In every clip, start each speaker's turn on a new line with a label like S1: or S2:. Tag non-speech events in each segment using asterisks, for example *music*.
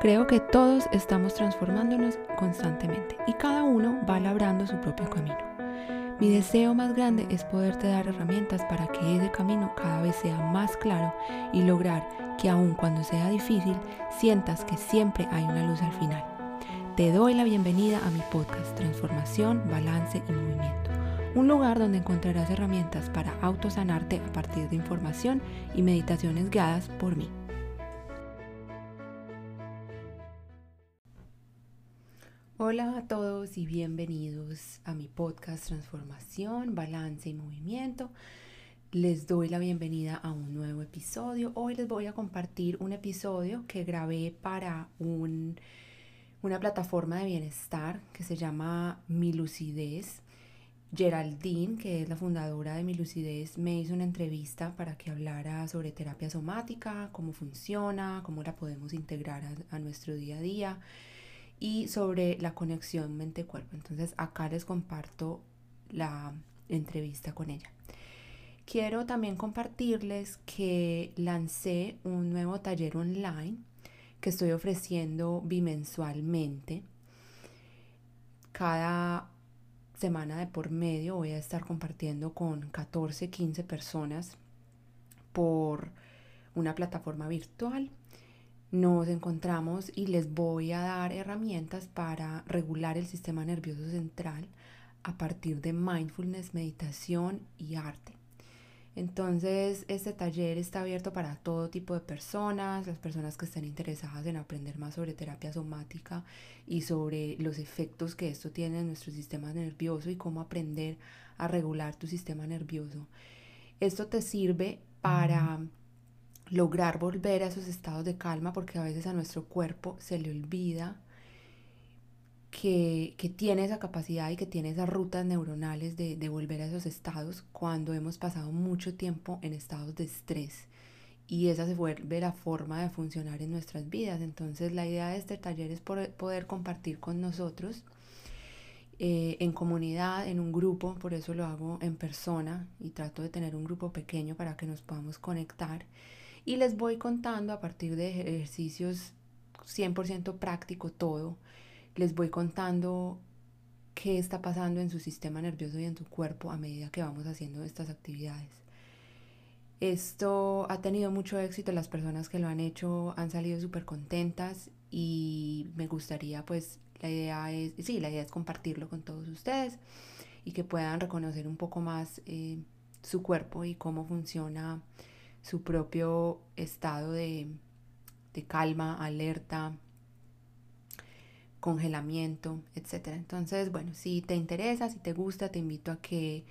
S1: Creo que todos estamos transformándonos constantemente y cada uno va labrando su propio camino. Mi deseo más grande es poderte dar herramientas para que ese camino cada vez sea más claro y lograr que aun cuando sea difícil, sientas que siempre hay una luz al final. Te doy la bienvenida a mi podcast Transformación, Balance y Movimiento, un lugar donde encontrarás herramientas para autosanarte a partir de información y meditaciones guiadas por mí. Hola a todos y bienvenidos a mi podcast Transformación, Balance y Movimiento. Les doy la bienvenida a un nuevo episodio. Hoy les voy a compartir un episodio que grabé para un, una plataforma de bienestar que se llama Mi Lucidez. Geraldine, que es la fundadora de Mi Lucidez, me hizo una entrevista para que hablara sobre terapia somática, cómo funciona, cómo la podemos integrar a, a nuestro día a día y sobre la conexión mente-cuerpo. Entonces acá les comparto la entrevista con ella. Quiero también compartirles que lancé un nuevo taller online que estoy ofreciendo bimensualmente. Cada semana de por medio voy a estar compartiendo con 14, 15 personas por una plataforma virtual nos encontramos y les voy a dar herramientas para regular el sistema nervioso central a partir de mindfulness, meditación y arte. Entonces, este taller está abierto para todo tipo de personas, las personas que estén interesadas en aprender más sobre terapia somática y sobre los efectos que esto tiene en nuestro sistema nervioso y cómo aprender a regular tu sistema nervioso. Esto te sirve para lograr volver a esos estados de calma, porque a veces a nuestro cuerpo se le olvida que, tiene esa capacidad y que tiene esas rutas neuronales de, de, volver a esos estados cuando hemos pasado mucho tiempo en estados de estrés. Y esa se vuelve la forma de funcionar en nuestras vidas. Entonces la idea de este taller es poder compartir con nosotros eh, en comunidad, en un grupo, por eso lo hago en persona y trato de tener un grupo pequeño para que nos podamos conectar y les voy contando a partir de ejercicios 100% práctico todo, les voy contando qué está pasando en su sistema nervioso y en tu cuerpo a medida que vamos haciendo estas actividades. Esto ha tenido mucho éxito, las personas que lo han hecho han salido súper contentas y me gustaría pues la idea es, sí, la idea es compartirlo con todos ustedes y que puedan reconocer un poco más eh, su cuerpo y cómo funciona su propio estado de, calma, alerta, congelamiento, etc. Entonces, bueno, si te interesa, si te gusta, te invito a que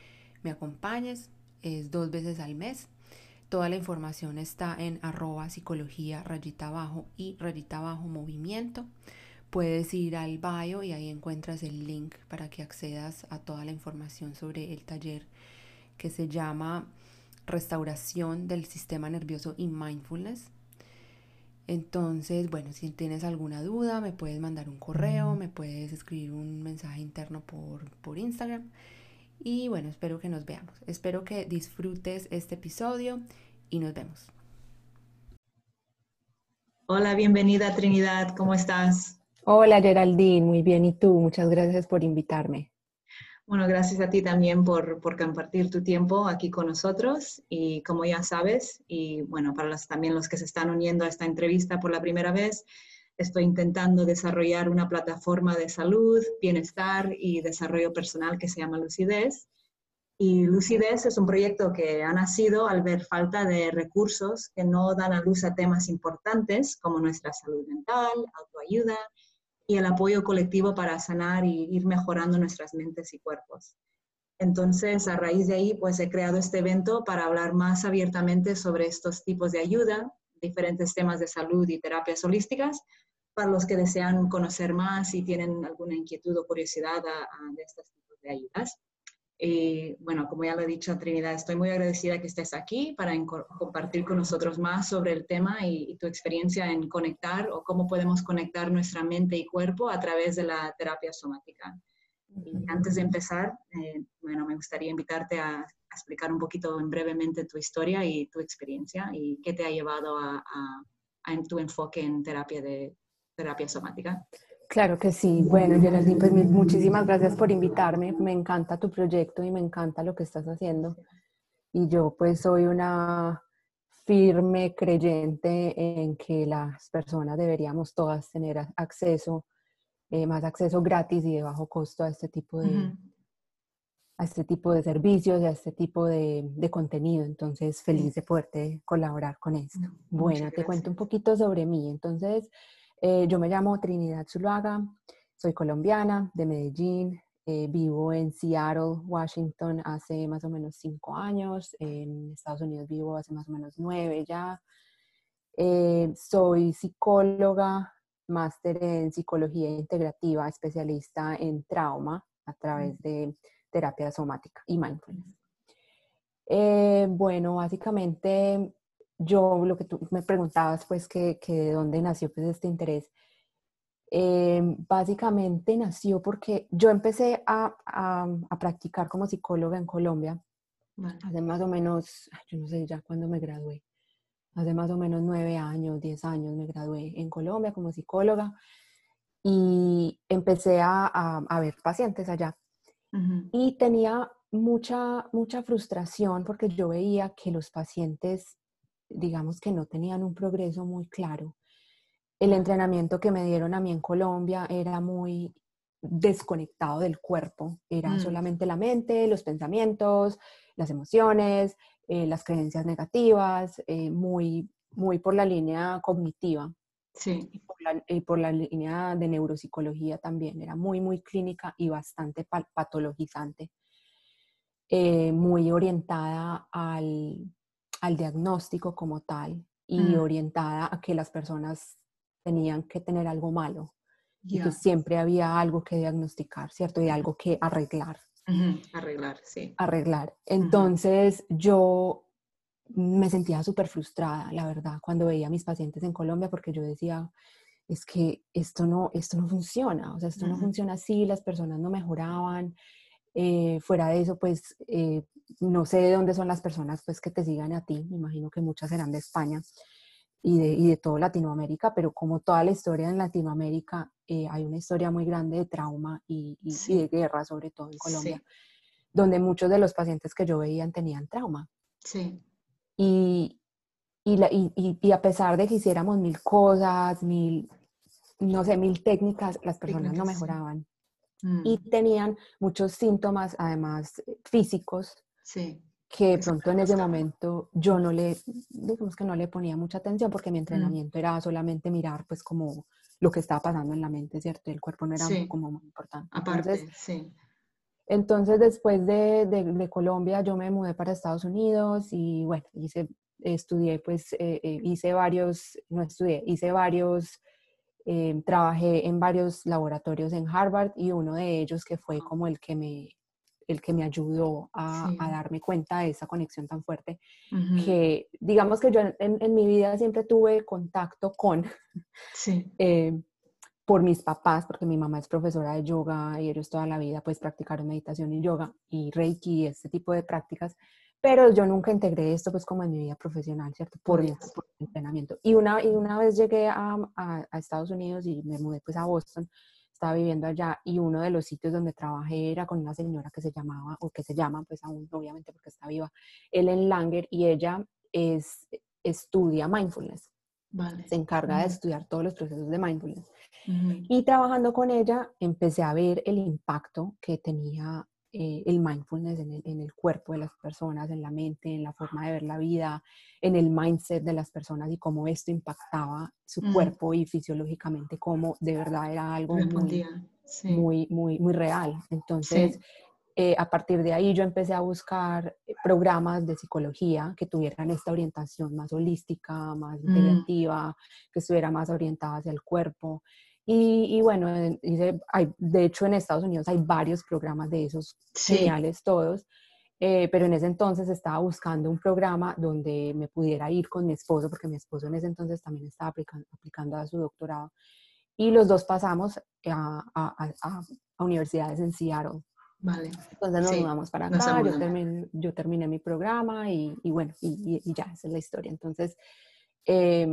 S1: me acompañes. Es dos veces al mes. Toda la información está en arroba psicología rayita abajo y rayita abajo movimiento. Puedes ir al bio y ahí encuentras el link para que accedas a toda la información sobre el taller que se llama restauración del sistema nervioso y mindfulness. Entonces, bueno, si tienes alguna duda, me puedes mandar un correo, me puedes escribir un mensaje interno por, por Instagram. Y bueno, espero que nos veamos. Espero que disfrutes este episodio y nos vemos.
S2: Hola, bienvenida Trinidad, ¿cómo estás?
S1: Hola Geraldine, muy bien. ¿Y tú? Muchas gracias por invitarme.
S2: Bueno, gracias a ti también por, compartir tu tiempo aquí con nosotros y como ya sabes, y bueno, para los, también los que se están uniendo a esta entrevista por la primera vez, estoy intentando desarrollar una plataforma de salud, bienestar y desarrollo personal que se llama Lucidez. Y Lucidez es un proyecto que ha nacido al ver falta de recursos que no dan a luz a temas importantes como nuestra salud mental, autoayuda y el apoyo colectivo para sanar y ir mejorando nuestras mentes y cuerpos. Entonces, a raíz de ahí, pues he creado este evento para hablar más abiertamente sobre estos tipos de ayuda, diferentes temas de salud y terapias holísticas, para los que desean conocer más y tienen alguna inquietud o curiosidad de estos tipos de ayudas. Y bueno, como ya lo he dicho, Trinidad, estoy muy agradecida que estés aquí para compartir con nosotros más sobre el tema y, tu experiencia en conectar o cómo podemos conectar nuestra mente y cuerpo a través de la terapia somática. Y antes de empezar, eh, bueno, me gustaría invitarte a, explicar un poquito en brevemente tu historia y tu experiencia y qué te ha llevado a, a, tu enfoque en terapia de terapia somática.
S1: Claro que sí. Bueno, Geraldine, pues muchísimas gracias por invitarme. Me encanta tu proyecto y me encanta lo que estás haciendo. Y yo pues soy una firme creyente en que las personas deberíamos todas tener acceso, eh, más acceso gratis y de bajo costo a este tipo de, a este tipo de servicios y a este tipo de, de contenido. Entonces, feliz de poderte colaborar con esto. bueno, te cuento un poquito sobre mí. Entonces, eh, yo me llamo Trinidad Zuluaga, soy colombiana de Medellín, eh, vivo en Seattle, Washington hace más o menos cinco años, en Estados Unidos vivo hace más o menos nueve ya. Eh, soy psicóloga, máster en psicología integrativa, especialista en trauma a través de terapia somática y mindfulness. bueno, básicamente yo, lo que tú me preguntabas, pues, que, de dónde nació pues, este interés, em, básicamente nació porque yo empecé a, practicar como psicóloga en Colombia hace más o menos, yo no sé ya cuándo me gradué, hace más o menos nueve años, diez años me gradué en Colombia como psicóloga y empecé a, ver pacientes allá. Y tenía mucha, mucha frustración porque yo veía que los pacientes digamos que no tenían un progreso muy claro. El entrenamiento que me dieron a mí en Colombia era muy desconectado del cuerpo, era mm. solamente la mente, los pensamientos, las emociones, eh, las creencias negativas, eh, muy, muy por la línea cognitiva.
S2: Sí.
S1: Y por, la, línea de neuropsicología también, era muy, muy clínica y bastante patologizante, eh, muy orientada al, al diagnóstico como tal y mm. orientada a que las personas tenían que tener algo malo y que siempre había algo que diagnosticar, ¿cierto? Y algo que arreglar.
S2: Arreglar, sí.
S1: Arreglar. Entonces yo me sentía súper frustrada, la verdad, cuando veía a mis pacientes en Colombia porque yo decía, es que esto no, esto no funciona, o sea, esto no funciona así, las personas no mejoraban. Eh, fuera de eso, pues eh, no sé de dónde son las personas pues, que te sigan a ti, me imagino que muchas serán de España y de, y de todo Latinoamérica, pero como toda la historia en Latinoamérica, eh, hay una historia muy grande de trauma y, de guerra, sobre todo en Colombia, donde muchos de los pacientes que yo veía tenían trauma.
S2: Sí.
S1: Y, y, a pesar de que hiciéramos mil cosas, mil, no sé, mil técnicas, las personas no mejoraban. Y mm. tenían muchos síntomas, además físicos,
S2: Sí.
S1: Que pronto en ese momento yo no le, digamos que no le ponía mucha atención porque mi mm. entrenamiento era solamente mirar pues como lo que estaba pasando en la mente, ¿cierto? El cuerpo no era como muy importante.
S2: Aparte, entonces, sí.
S1: Entonces después de, de, Colombia yo me mudé para Estados Unidos y bueno, hice, estudié pues, eh, eh, hice varios, no estudié, hice varios eh, trabajé en varios laboratorios en Harvard y uno de ellos que fue como el que me el que me ayudó a, darme cuenta de esa conexión tan fuerte, que digamos que yo en, mi vida siempre tuve contacto con, *laughs* eh, por mis papás, porque mi mamá es profesora de yoga y ellos toda la vida pues practicaron meditación y yoga y reiki y este tipo de prácticas, pero yo nunca integré esto pues como en mi vida profesional, ¿cierto? Por, entrenamiento. Y una, y una vez llegué a, a, a Estados Unidos y me mudé pues a Boston, estaba viviendo allá y uno de los sitios donde trabajé era con una señora que se llamaba, o que se llama, pues aún obviamente porque está viva, Ellen Langer y ella es, estudia mindfulness. Se encarga de estudiar todos los procesos de mindfulness. Y trabajando con ella empecé a ver el impacto que tenía eh, el mindfulness en el, en el, cuerpo de las personas, en la mente, en la forma de ver la vida, en el mindset de las personas y cómo esto impactaba su cuerpo y fisiológicamente, cómo de verdad era algo muy, muy, muy, muy, real. Entonces, eh, a partir de ahí yo empecé a buscar eh, programas de psicología que tuvieran esta orientación más holística, más mm. integrativa, que estuviera más orientada hacia el cuerpo. Y, bueno, hay, de hecho en Estados Unidos hay varios programas de esos geniales todos, eh, pero en ese entonces estaba buscando un programa donde me pudiera ir con mi esposo, porque mi esposo en ese entonces también estaba aplicando, aplicando a su doctorado, y los dos pasamos a, a, universidades en Seattle.
S2: Vale.
S1: Entonces nos mudamos para acá, yo terminé, yo terminé, mi programa y, y bueno, y, y, ya, esa es la historia. Entonces, eh,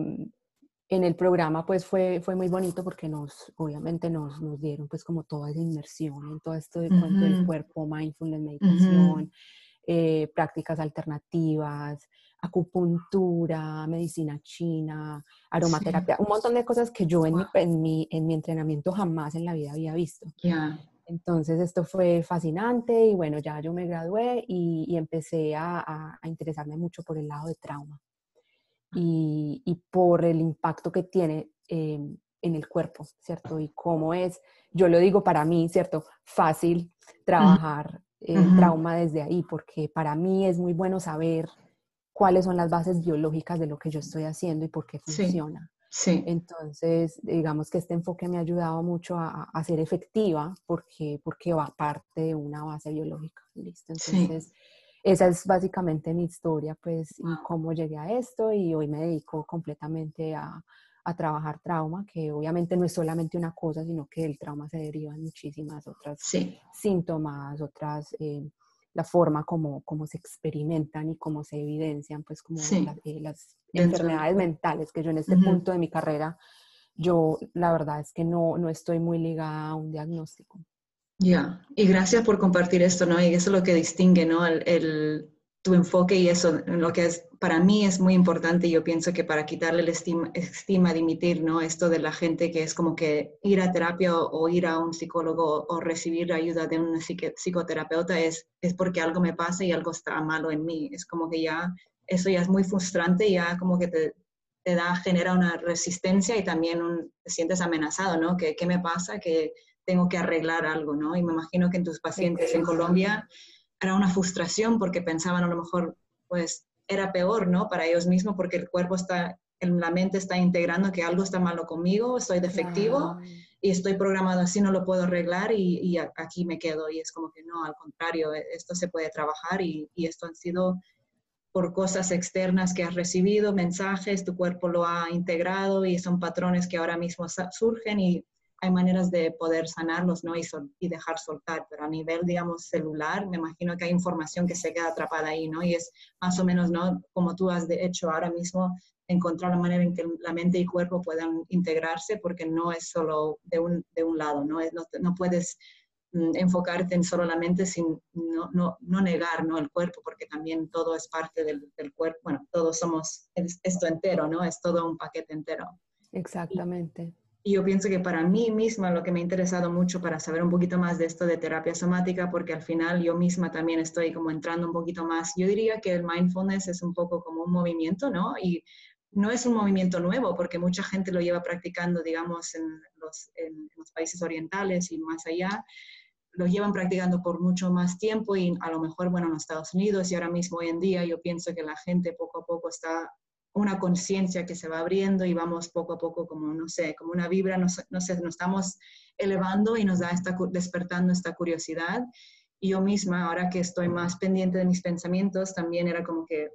S1: en el programa pues fue, fue muy bonito porque nos, obviamente nos, nos dieron pues como toda esa inmersión en todo esto de cuento del cuerpo, mindfulness, meditación, eh, prácticas alternativas, acupuntura, medicina china, aromaterapia, un montón de cosas que yo en, mi, en, mi, en, mi, entrenamiento jamás en la vida había visto. Entonces esto fue fascinante y bueno, ya yo me gradué y, empecé a, a, interesarme mucho por el lado de trauma y, y por el impacto que tiene em, en el cuerpo, ¿cierto? Y cómo es, yo lo digo para mí, ¿cierto? Fácil trabajar el trauma desde ahí, porque para mí es muy bueno saber cuáles son las bases biológicas de lo que yo estoy haciendo y por qué funciona. Sí. Entonces, digamos que este enfoque me ha ayudado mucho a, a, ser efectiva porque, porque va parte de una base biológica. ¿listo? Entonces, esa es básicamente mi historia, pues, y cómo llegué a esto y hoy me dedico completamente a, a trabajar trauma, que obviamente no es solamente una cosa, sino que el trauma se deriva en muchísimas otras síntomas, otras, eh, la forma como, como se experimentan y cómo se evidencian, pues como eh, las enfermedades mentales, que yo en este punto de mi carrera, yo la verdad es que no, no estoy muy ligada a un diagnóstico.
S2: Ya, y gracias por compartir esto, ¿no? Y eso es lo que distingue, ¿no? el, tu enfoque y eso, lo que es, para mí es muy importante, yo pienso que para quitarle el estima, estima dimitir, ¿no? Esto de la gente que es como que ir a terapia o, ir a un psicólogo o, recibir ayuda de un psicoterapeuta es, es porque algo me pasa y algo está malo en mí. Es como que ya, eso ya es muy frustrante, ya como que te, te da, genera una resistencia y también un, te sientes amenazado, ¿no? ¿Qué, ¿Qué me pasa? Que tengo que arreglar algo, ¿no? Y me imagino que en tus pacientes en Colombia era una frustración porque pensaban a lo mejor, pues era peor, ¿no? Para ellos mismos porque el cuerpo está, la mente está integrando que algo está malo conmigo, soy defectivo y estoy programado así, no lo puedo arreglar y, aquí me quedo. Y es como que no, al contrario, e, esto se puede trabajar y, y esto han sido por cosas externas que has recibido, mensajes, tu cuerpo lo ha integrado y son patrones que ahora mismo surgen y hay maneras de poder sanarlos ¿no? y, y, dejar soltar, pero a nivel, digamos, celular, me imagino que hay información que se queda atrapada ahí, ¿no? Y es más o menos, ¿no? Como tú has de hecho ahora mismo, encontrar la manera en que la mente y cuerpo puedan integrarse, porque no es solo de un, de un lado, ¿no? Es, no, puedes mm, enfocarte en solo la mente sin no, no, no, negar ¿no? el cuerpo, porque también todo es parte del, cuerpo, bueno, todos somos esto entero, ¿no? Es todo un paquete entero.
S1: Exactamente.
S2: Yo pienso que para mí misma lo que me ha interesado mucho para saber un poquito más de esto de terapia somática, porque al final yo misma también estoy como entrando un poquito más, yo diría que el mindfulness es un poco como un movimiento, ¿no? Y no es un movimiento nuevo, porque mucha gente lo lleva practicando, digamos, en los, en los países orientales y más allá, lo llevan practicando por mucho más tiempo y a lo mejor, bueno, en los Estados Unidos y ahora mismo hoy en día yo pienso que la gente poco a poco está una conciencia que se va abriendo y vamos poco a poco como, no sé, como una vibra, no, sé, nos estamos elevando y nos da esta, despertando esta curiosidad. Y yo misma, ahora que estoy más pendiente de mis pensamientos, también era como que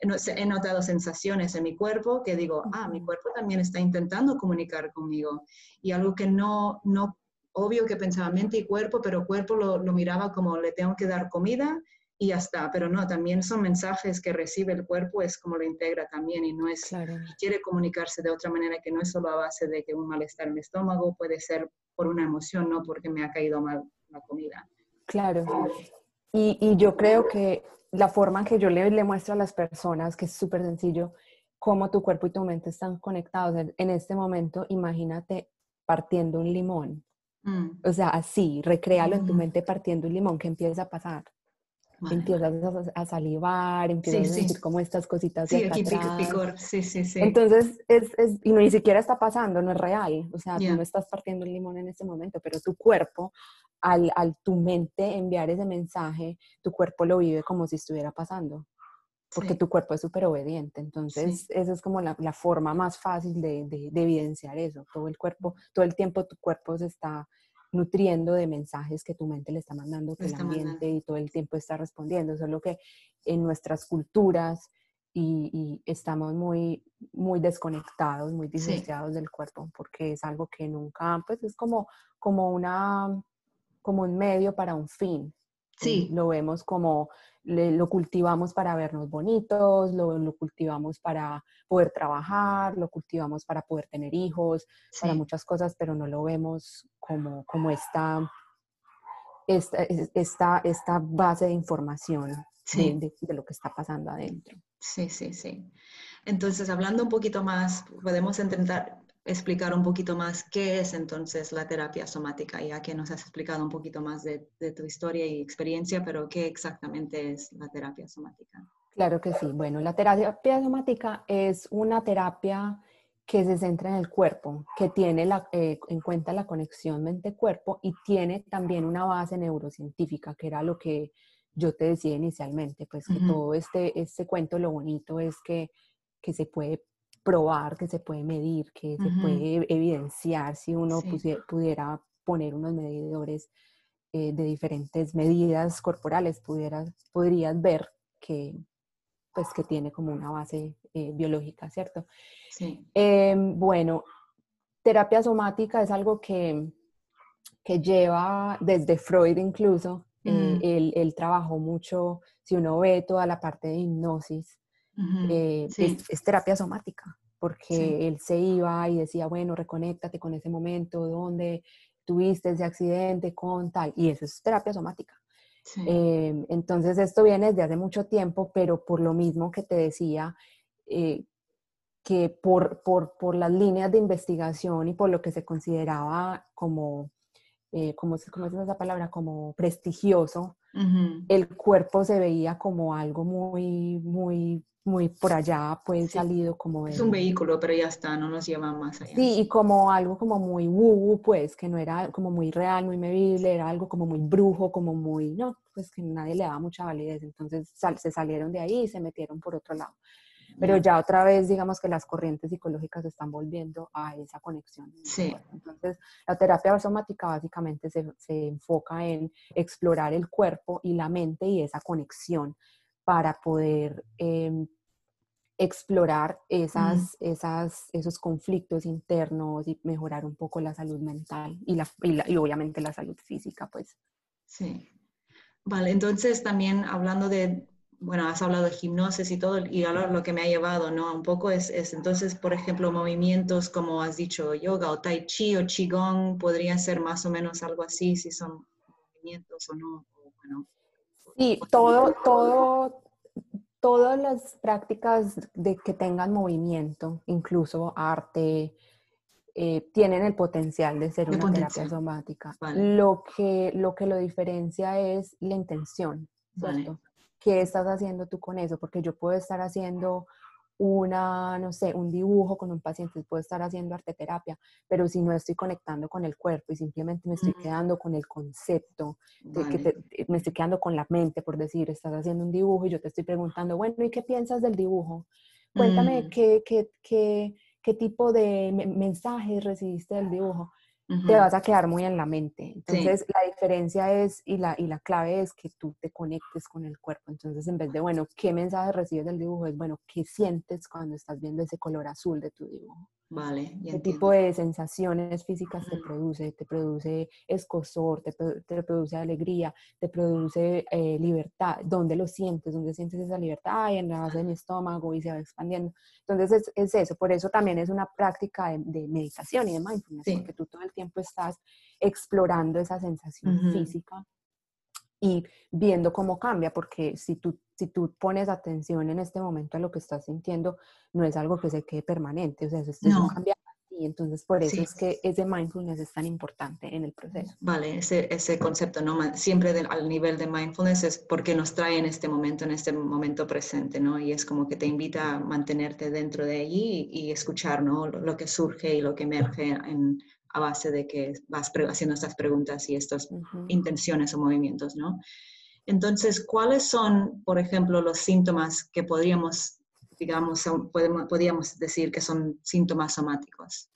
S2: he notado sensaciones en mi cuerpo que digo, ah, mi cuerpo también está intentando comunicar conmigo. Y algo que no, no obvio que pensaba mente y cuerpo, pero cuerpo lo, lo miraba como le tengo que dar comida y ya está, pero no, también son mensajes que recibe el cuerpo, es como lo integra también y no es, claro. quiere comunicarse de otra manera que no es solo a base de que un malestar en el estómago, puede ser por una emoción, no porque me ha caído mal la comida.
S1: Claro, y, y yo creo que la forma en que yo le, le muestro a las personas, que es súper sencillo, cómo tu cuerpo y tu mente están conectados. En este momento, imagínate partiendo un limón. Mm. O sea, así, recréalo en tu mente partiendo un limón, ¿qué empieza a pasar? Empiezas a, salivar, empiezas a sentir como estas cositas
S2: de aquí picor, sí, sí, sí.
S1: Entonces, es, es, y ni siquiera está pasando, no es real, o sea, tú no estás partiendo el limón en este momento, pero tu cuerpo, al, al tu mente enviar ese mensaje, tu cuerpo lo vive como si estuviera pasando, porque tu cuerpo es súper obediente, entonces esa es como la, la forma más fácil de, de, de evidenciar eso, todo el cuerpo, todo el tiempo tu cuerpo se está nutriendo de mensajes que tu mente le está mandando, que el ambiente y todo el tiempo está respondiendo. Solo que en nuestras culturas y, estamos muy, muy desconectados, muy disociados del cuerpo, porque es algo que nunca, pues es como, como, una, como un medio para un fin. Sí. Lo vemos como lo cultivamos para vernos bonitos, lo, cultivamos para poder trabajar, lo cultivamos para poder tener hijos, para muchas cosas, pero no lo vemos como, como esta, esta, esta, base de información de, de, lo que está pasando adentro.
S2: Sí, sí, sí. Entonces, hablando un poquito más, podemos intentar explicar un poquito más qué es entonces la terapia somática, ya que nos has explicado un poquito más de, tu historia y experiencia, pero qué exactamente es la terapia somática.
S1: Claro que sí. Bueno, la terapia somática es una terapia que se centra en el cuerpo, que tiene eh, en cuenta la conexión mente-cuerpo y tiene también una base neurocientífica, que era lo que yo te decía inicialmente, pues que todo este, este cuento, lo bonito es que, que se puede probar, que se puede medir, que se puede evidenciar si uno pudiera, poner unos medidores eh, de diferentes medidas corporales, pudieras, podrías ver que, pues, que tiene como una base eh, biológica, ¿cierto? Sí. Em, bueno, terapia somática es algo que, que lleva desde Freud incluso, mm. él, trabajó mucho, si uno ve toda la parte de hipnosis, es, terapia somática, porque él se iba y decía, bueno, reconéctate con ese momento donde tuviste ese accidente con tal, y eso es terapia somática. Em, entonces, esto viene desde hace mucho tiempo, pero por lo mismo que te decía, eh, que por, por, por, las líneas de investigación y por lo que se consideraba como, eh, como ¿cómo es esa palabra? Como prestigioso, el cuerpo se veía como algo muy, muy muy por allá, pues salido como...
S2: Es un vehículo, pero ya está, no nos lleva más allá.
S1: Sí, y como algo como muy woo, pues, que no era como muy real, muy medible, era algo como muy brujo, como muy, no, pues que nadie le daba mucha validez. Entonces se salieron de ahí y se metieron por otro lado. Pero ya otra vez, digamos que las corrientes psicológicas están volviendo a esa conexión.
S2: Sí.
S1: Entonces, la terapia somática básicamente se, se enfoca en explorar el cuerpo y la mente y esa conexión para poder eh, explorar esas, esas, esos conflictos internos y mejorar un poco la salud mental y, la, y, obviamente la salud física, pues.
S2: Sí. Vale, entonces también hablando de, bueno, has hablado de hipnosis y todo, y ahora lo que me ha llevado, ¿no? Un poco es, es, entonces, por ejemplo, movimientos como has dicho, yoga o tai chi o qigong, podría ser más o menos algo así, si son movimientos o no, bueno.
S1: Sí, todo, todo, todas las prácticas de que tengan movimiento, incluso arte, eh, tienen el potencial de ser una terapia somática. Lo, que, lo que lo diferencia es la intención, ¿cierto? ¿Qué estás haciendo tú con eso? Porque yo puedo estar haciendo una, no sé, un dibujo con un paciente, puedo estar haciendo arte terapia, pero si no estoy conectando con el cuerpo y simplemente me estoy quedando con el concepto, de que me estoy quedando con la mente, por decir, estás haciendo un dibujo y yo te estoy preguntando, bueno, ¿y qué piensas del dibujo? Cuéntame mm. qué, qué, qué, qué, tipo de mensajes recibiste del dibujo te vas a quedar muy en la mente. Entonces, la diferencia es, y la, y la clave es que tú te conectes con el cuerpo. Entonces, en vez de, bueno, ¿qué mensaje recibes del dibujo? Es, bueno, ¿qué sientes cuando estás viendo ese color azul de tu dibujo?
S2: Vale.
S1: ¿Qué tipo de sensaciones físicas te produce? Te produce escosor, te, te produce alegría, te produce eh, libertad. ¿Dónde lo sientes? ¿Dónde sientes esa libertad? Ay, en la base de mi estómago y se va expandiendo. Entonces es, es eso. Por eso también es una práctica de, meditación y de mindfulness, porque tú todo el tiempo estás explorando esa sensación física y viendo cómo cambia, porque si tú, si tú pones atención en este momento a lo que estás sintiendo, no es algo que se quede permanente, o sea, eso no. cambia y entonces por eso es que ese mindfulness es tan importante en el proceso.
S2: Vale, ese, ese concepto, ¿no? Siempre al nivel de mindfulness es porque nos trae en este momento, en este momento presente, ¿no? Y es como que te invita a mantenerte dentro de allí y, escuchar, ¿no? Lo, lo, que surge y lo que emerge en, a base de que vas haciendo estas preguntas y estas intenciones o movimientos, ¿no? Entonces, ¿cuáles son, por ejemplo, los síntomas que podríamos, digamos, podríamos decir que son síntomas somáticos?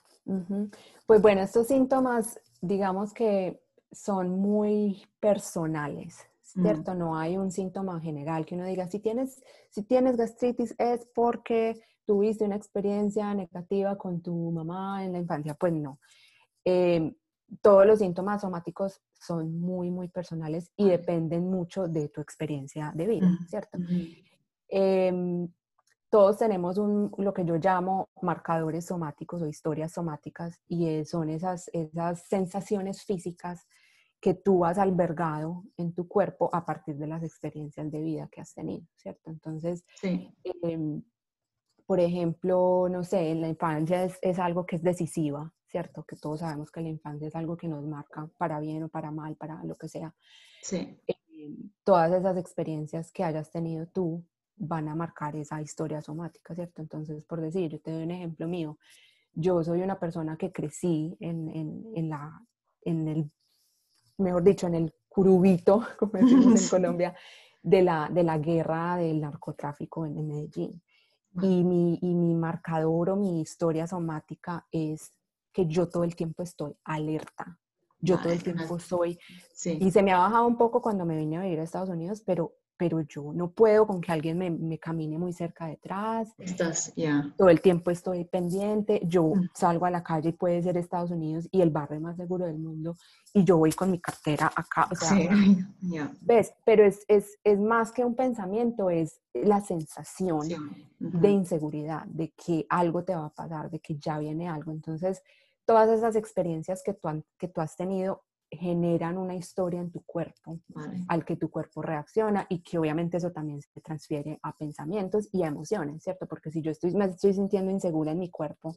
S1: Pues bueno, estos síntomas, digamos que son muy personales, ¿cierto? No hay un síntoma general que uno diga, si tienes, si tienes gastritis es porque tuviste una experiencia negativa con tu mamá en la infancia. Pues no. Em, todos los síntomas somáticos son muy, muy personales y dependen mucho de tu experiencia de vida, ¿cierto? Em, todos tenemos un, lo que yo llamo marcadores somáticos o historias somáticas y son esas, esas sensaciones físicas que tú has albergado en tu cuerpo a partir de las experiencias de vida que has tenido, ¿cierto? Entonces, em, por ejemplo, no sé, en la infancia es, es, algo que es decisiva, ¿cierto? Que todos sabemos que la infancia es algo que nos marca para bien o para mal, para lo que sea.
S2: Sí.
S1: Em, todas esas experiencias que hayas tenido tú van a marcar esa historia somática, ¿cierto? Entonces, por decir, yo te doy un ejemplo mío. Yo soy una persona que crecí en, en, en la, en el mejor dicho, en el curubito, *laughs* como decimos en *laughs* Colombia, de la, de la guerra del narcotráfico en, Medellín. Y mi, y mi marcador o mi historia somática es que yo todo el tiempo estoy alerta. Yo todo el tiempo estoy... Sí. Y se me ha bajado un poco cuando me vine a vivir a Estados Unidos, pero pero yo no puedo con que alguien me, me camine muy cerca detrás.
S2: Estás, ya.
S1: Todo el tiempo estoy pendiente. Yo mm. salgo a la calle y puede ser Estados Unidos y el barrio más seguro del mundo y yo voy con mi cartera acá. O sea, sí, *laughs* ¿ves? Pero es, es, es, más que un pensamiento, es la sensación de inseguridad, de que algo te va a pasar, de que ya viene algo. Entonces, todas esas experiencias que tú, que tú has tenido generan una historia en tu cuerpo al que tu cuerpo reacciona y que obviamente eso también se transfiere a pensamientos y a emociones, ¿cierto? Porque si yo estoy, me estoy sintiendo insegura en mi cuerpo,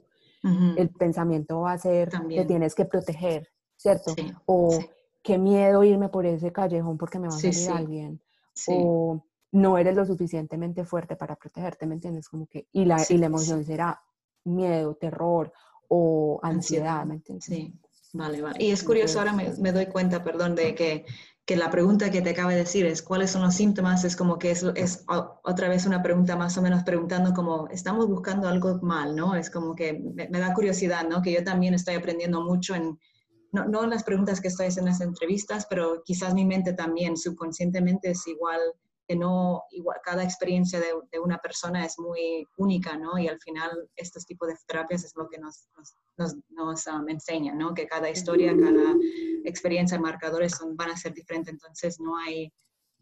S1: el pensamiento va a ser que tienes que proteger, ¿cierto? o qué miedo irme por ese callejón porque me va a salir alguien. O no eres lo suficientemente fuerte para protegerte, ¿me entiendes? Como que, y la, y la emoción será miedo, terror o ansiedad, ¿me entiendes?
S2: Sí. Vale, vale. Y es curioso, ahora me, me doy cuenta, perdón, de que, que, la pregunta que te acaba de decir es cuáles son los síntomas, es como que es, es, otra vez una pregunta más o menos preguntando como estamos buscando algo mal, ¿no? Es como que me, me da curiosidad, ¿no? Que yo también estoy aprendiendo mucho en, no, no en las preguntas que estoy haciendo en las entrevistas, pero quizás mi mente también subconscientemente es igual que no, igual, cada experiencia de, de, una persona es muy única, ¿no? Y al final, estos tipos de terapias es lo que nos, nos, nos, um, enseñan, ¿no? Que cada historia, cada experiencia, marcadores son, van a ser diferentes, entonces no hay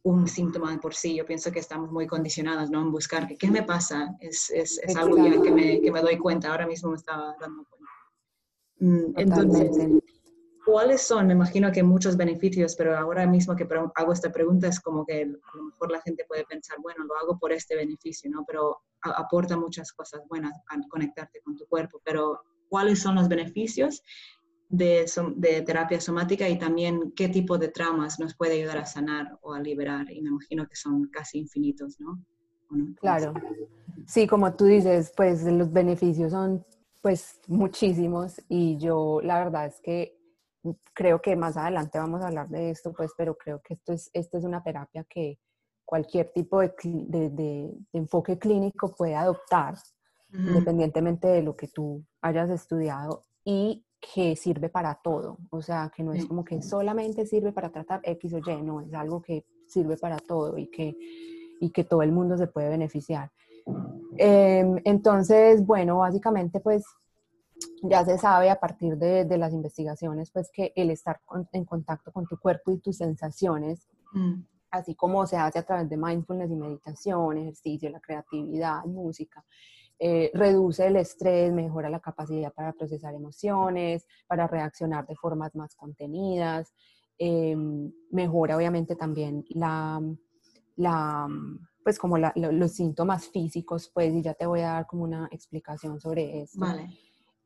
S2: un síntoma por sí. Yo pienso que estamos muy condicionados, ¿no? En buscar qué me pasa. Es, es, es algo ya que me, que me, doy cuenta, ahora mismo me estaba dando cuenta. Mm, entonces, ¿Cuáles son? Me imagino que muchos beneficios, pero ahora mismo que hago esta pregunta es como que a lo mejor la gente puede pensar, bueno, lo hago por este beneficio, ¿no? Pero aporta muchas cosas buenas al conectarte con tu cuerpo. Pero, ¿cuáles son los beneficios de, de terapia somática y también qué tipo de traumas nos puede ayudar a sanar o a liberar? Y me imagino que son casi infinitos, ¿no?
S1: Claro. Sí, como tú dices, pues los beneficios son pues muchísimos y yo la verdad es que creo que más adelante vamos a hablar de esto, pues, pero creo que esto es, esto es una terapia que cualquier tipo de, de, enfoque clínico puede adoptar, independientemente de lo que tú hayas estudiado, y que sirve para todo. O sea, que no es como que solamente sirve para tratar X o Y, no, es algo que sirve para todo y que, y que todo el mundo se puede beneficiar. Em, entonces, bueno, básicamente, pues ya se sabe a partir de, de, las investigaciones, pues que el estar en contacto con tu cuerpo y tus sensaciones, mm. así como se hace a través de mindfulness y meditación, ejercicio, la creatividad, música, eh, reduce el estrés, mejora la capacidad para procesar emociones, para reaccionar de formas más contenidas, eh, mejora obviamente también la, la pues como la, los síntomas físicos, pues, y ya te voy a dar como una explicación sobre eso.
S2: Vale.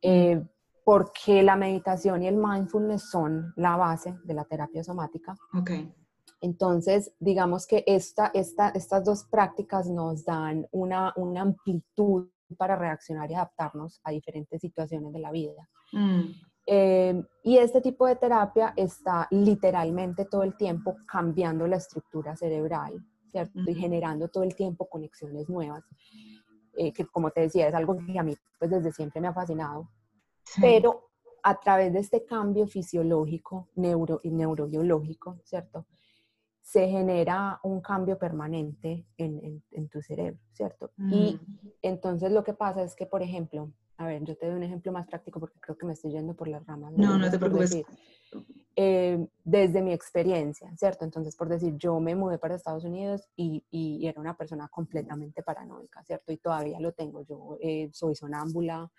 S1: Eh, porque la meditación y el mindfulness son la base de la terapia somática.
S2: Okay.
S1: Entonces, digamos que esta, esta, estas dos prácticas nos dan una, una, amplitud para reaccionar y adaptarnos a diferentes situaciones de la vida. Mm. Eh, y este tipo de terapia está literalmente todo el tiempo cambiando la estructura cerebral, ¿cierto? Y generando todo el tiempo conexiones nuevas. Eh, que como te decía, es algo que a mí pues desde siempre me ha fascinado, pero a través de este cambio fisiológico neuro y neurobiológico, ¿cierto? Se genera un cambio permanente en, en, tu cerebro, ¿cierto? Y mm. entonces lo que pasa es que, por ejemplo, a ver, yo te doy un ejemplo más práctico porque creo que me estoy yendo por las ramas.
S2: No, no, te preocupes.
S1: Eh, desde mi experiencia, ¿cierto? Entonces, por decir, yo me mudé para Estados Unidos y, y era una persona completamente paranoica, ¿cierto? Y todavía lo tengo. Yo eh, soy sonámbula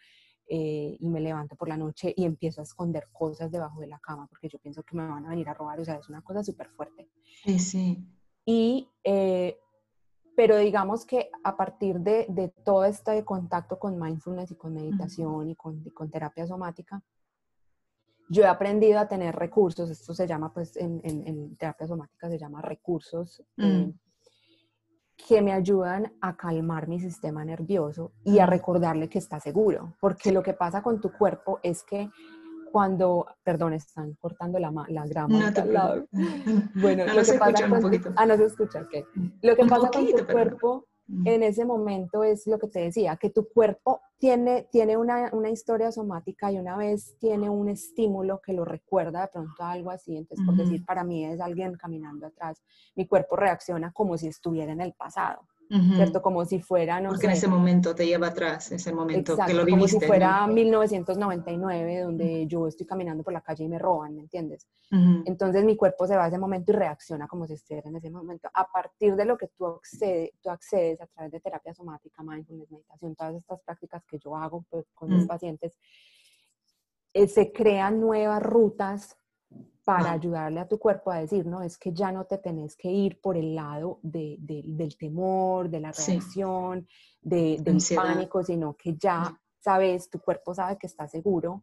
S1: eh, y me levanto por la noche y empiezo a esconder cosas debajo de la cama porque yo pienso que me van a venir a robar, o sea, es una cosa súper fuerte.
S2: Sí, sí.
S1: Y, pero digamos que a partir de, de, todo este contacto con mindfulness y con meditación y, con, y con terapia somática, yo he aprendido a tener recursos, esto se llama pues en, en, terapia somática se llama recursos, eh, mm. que me ayudan a calmar mi sistema nervioso y a mm. recordarle que está seguro, porque lo que pasa con tu cuerpo es que cuando, perdón, están cortando la, la grama al lado. Bueno, lo que pasa con, ah, no se escucha, ¿qué? Lo que pasa con tu cuerpo en ese momento es lo que te decía, que tu cuerpo tiene, tiene una, una, historia somática y una vez tiene un estímulo que lo recuerda de pronto a algo así, entonces por decir, para mí es alguien caminando atrás, mi cuerpo reacciona como si estuviera en el pasado. ¿Cierto? Como si fuera,
S2: no Porque en ese momento te lleva atrás, ese momento que lo viviste.
S1: como si fuera 1999, donde yo estoy caminando por la calle y me roban, ¿me entiendes? Entonces mi cuerpo se va a ese momento y reacciona como si estuviera en ese momento. A partir de lo que tú, accede, tú accedes a través de terapia somática, mindfulness, meditación, todas estas prácticas que yo hago pues, con mis pacientes, eh, se crean nuevas rutas para ayudarle a tu cuerpo a decir, no, es que ya no te tenés que ir por el lado de, del temor, de la reacción, del pánico, sino que ya sabes, tu cuerpo sabe que está seguro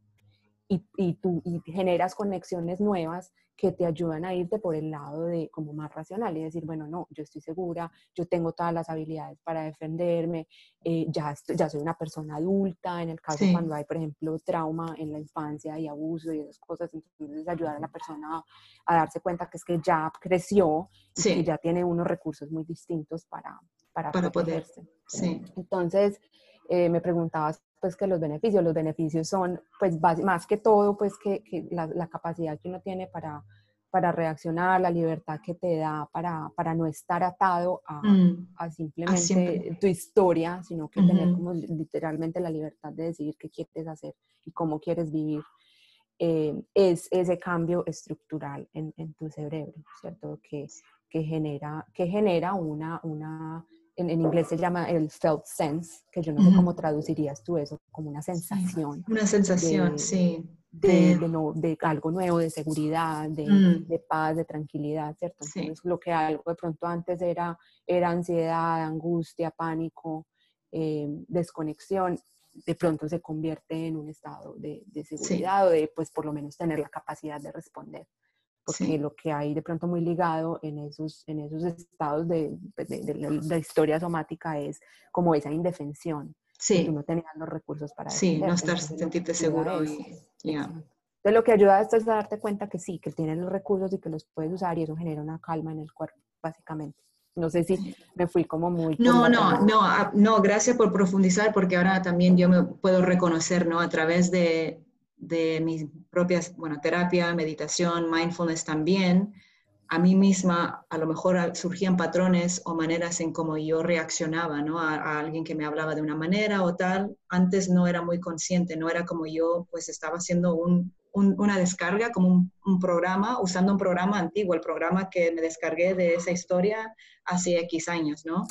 S1: y, y, tú, y generas conexiones nuevas que te ayudan a irte por el lado de como más racional y decir, bueno, no, yo estoy segura, yo tengo todas las habilidades para defenderme, eh, ya, ya soy una persona adulta, en el caso cuando hay, por ejemplo, trauma en la infancia y abuso y esas cosas, entonces ayudar a la persona a, darse cuenta que es que ya creció y ya tiene unos recursos muy distintos para, para, para protegerse.
S2: Sí.
S1: Entonces, eh, me preguntabas pues que los beneficios, los beneficios son pues más que todo pues que, que la, la, capacidad que uno tiene para, para reaccionar, la libertad que te da para, para no estar atado a, mm. a simplemente tu historia, sino que tener como literalmente la libertad de decidir qué quieres hacer y cómo quieres vivir. Eh, es ese cambio estructural en, en, tu cerebro, ¿cierto? Que, que genera, que genera una, una en, inglés se llama el felt sense, que yo no sé cómo traducirías tú eso, como una sensación.
S2: Una sensación, sí.
S1: De, de, algo nuevo, de seguridad, de, mm. de, paz, de tranquilidad, ¿cierto? Entonces, lo que algo de pronto antes era, era ansiedad, angustia, pánico, eh, desconexión, de pronto se convierte en un estado de, seguridad o de, pues, por lo menos tener la capacidad de responder porque lo que hay de pronto muy ligado en esos, en esos estados de, pues, de, la, historia somática es como esa indefensión.
S2: Sí.
S1: Tú no tenías los recursos para
S2: Sí, no estar, sentirte seguro. Y,
S1: Entonces lo que ayuda a esto es darte cuenta que sí, que tienes los recursos y que los puedes usar y eso genera una calma en el cuerpo, básicamente. No sé si me fui como muy...
S2: No, no, no, ah, no, gracias por profundizar porque ahora también yo me puedo reconocer, ¿no? A través de, de mis propias, bueno, terapia, meditación, mindfulness también, a mí misma a lo mejor surgían patrones o maneras en cómo yo reaccionaba, ¿no? A, alguien que me hablaba de una manera o tal. Antes no era muy consciente, no era como yo, pues estaba haciendo una descarga, como un, programa, usando un programa antiguo, el programa que me descargué de esa historia hace X años, ¿no?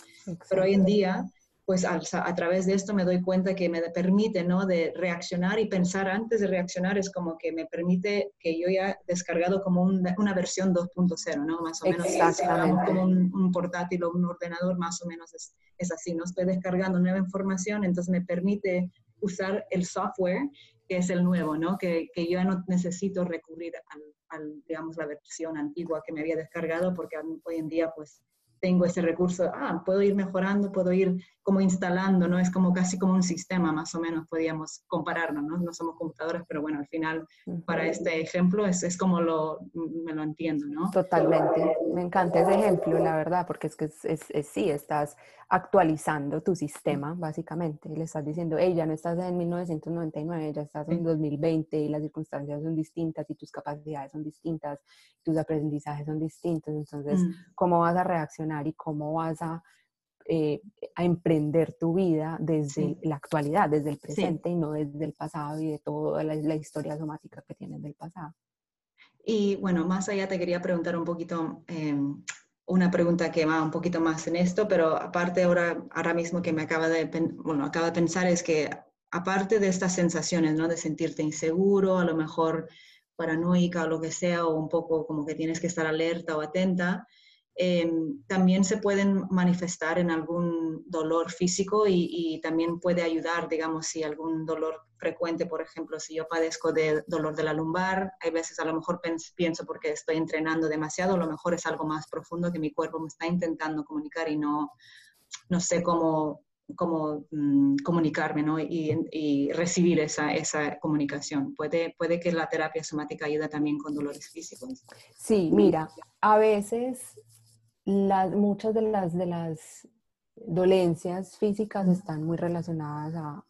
S2: Pero hoy en día pues a, través de esto me doy cuenta que me permite, ¿no? De reaccionar y pensar antes de reaccionar es como que me permite que yo ya he descargado como una versión 2.0, ¿no? Más o menos. Como un, portátil o un ordenador, más o menos es, es, así, ¿no? Estoy descargando nueva información, entonces me permite usar el software que es el nuevo, ¿no? Que, que yo ya no necesito recurrir a digamos, la versión antigua que me había descargado porque hoy en día, pues, tengo ese recurso, ah, puedo ir mejorando, puedo ir como instalando, ¿no? Es como casi como un sistema, más o menos, podríamos compararnos, ¿no? No somos computadoras, pero bueno, al final, para este ejemplo, es, es como lo, me lo entiendo, ¿no?
S1: Totalmente. Me encanta ese ejemplo, la verdad, porque es que es, es, sí, estás actualizando tu sistema, básicamente. Le estás diciendo, hey, ya no estás en 1999, ya estás en 2020 y las circunstancias son distintas y tus capacidades son distintas, tus aprendizajes son distintos. Entonces, mm. ¿cómo vas a reaccionar y cómo vas a eh, a emprender tu vida desde la actualidad, desde el presente y no desde el pasado y de toda la, historia somática que tienes del pasado.
S2: Y bueno, más allá te quería preguntar un poquito, em, una pregunta que va un poquito más en esto, pero aparte ahora, ahora mismo que me acaba de, bueno, acaba de pensar es que aparte de estas sensaciones, ¿no? De sentirte inseguro, a lo mejor paranoica o lo que sea, o un poco como que tienes que estar alerta o atenta, Em, también se pueden manifestar en algún dolor físico y, también puede ayudar, digamos, si algún dolor frecuente, por ejemplo, si yo padezco de dolor de la lumbar, hay veces a lo mejor pienso porque estoy entrenando demasiado, a lo mejor es algo más profundo que mi cuerpo me está intentando comunicar y no, no sé cómo, cómo mm, comunicarme ¿no? y, recibir esa, esa comunicación. Puede, puede que la terapia somática ayude también con dolores físicos.
S1: Sí, mira, a veces las, muchas de las, de las dolencias físicas están muy relacionadas a,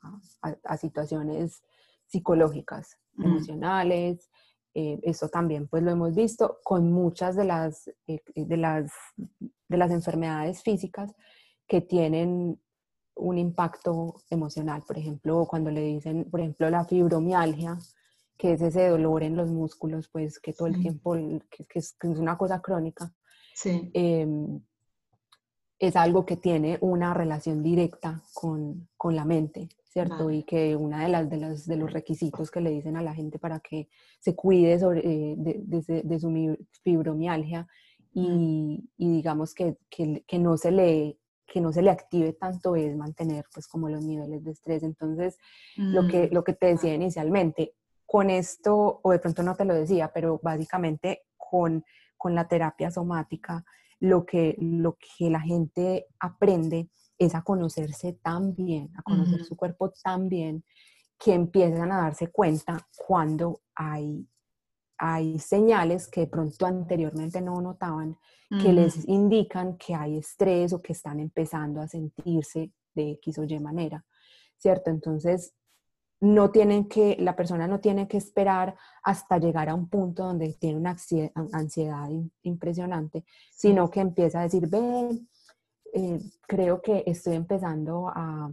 S1: a, situaciones psicológicas, emocionales. Eh, eso también pues lo hemos visto con muchas de las, eh, de, las, de las enfermedades físicas que tienen un impacto emocional. Por ejemplo, cuando le dicen, por ejemplo, la fibromialgia, que es ese dolor en los músculos, pues que todo el tiempo, que, es, que, es, una cosa crónica, sí. Em, es algo que tiene una relación directa con, con la mente, ¿cierto? Y que una de las, de las de los requisitos que le dicen a la gente para que se cuide sobre, eh, de, de, de, su fibromialgia y, y digamos que, que, que, no se le que no se le active tanto es mantener pues como los niveles de estrés. Entonces, lo, que, mm. lo que te decía inicialmente, con esto, o de pronto no te lo decía, pero básicamente con con la terapia somática, lo que, lo que la gente aprende es a conocerse tan bien, a conocer su cuerpo tan bien, que empiezan a darse cuenta cuando hay, hay señales que de pronto anteriormente no notaban, que les indican que hay estrés o que están empezando a sentirse de X o Y manera, ¿cierto? Entonces, no tienen que, la persona no tiene que esperar hasta llegar a un punto donde tiene una ansiedad impresionante, sino que empieza a decir, ven, eh, creo que estoy empezando a,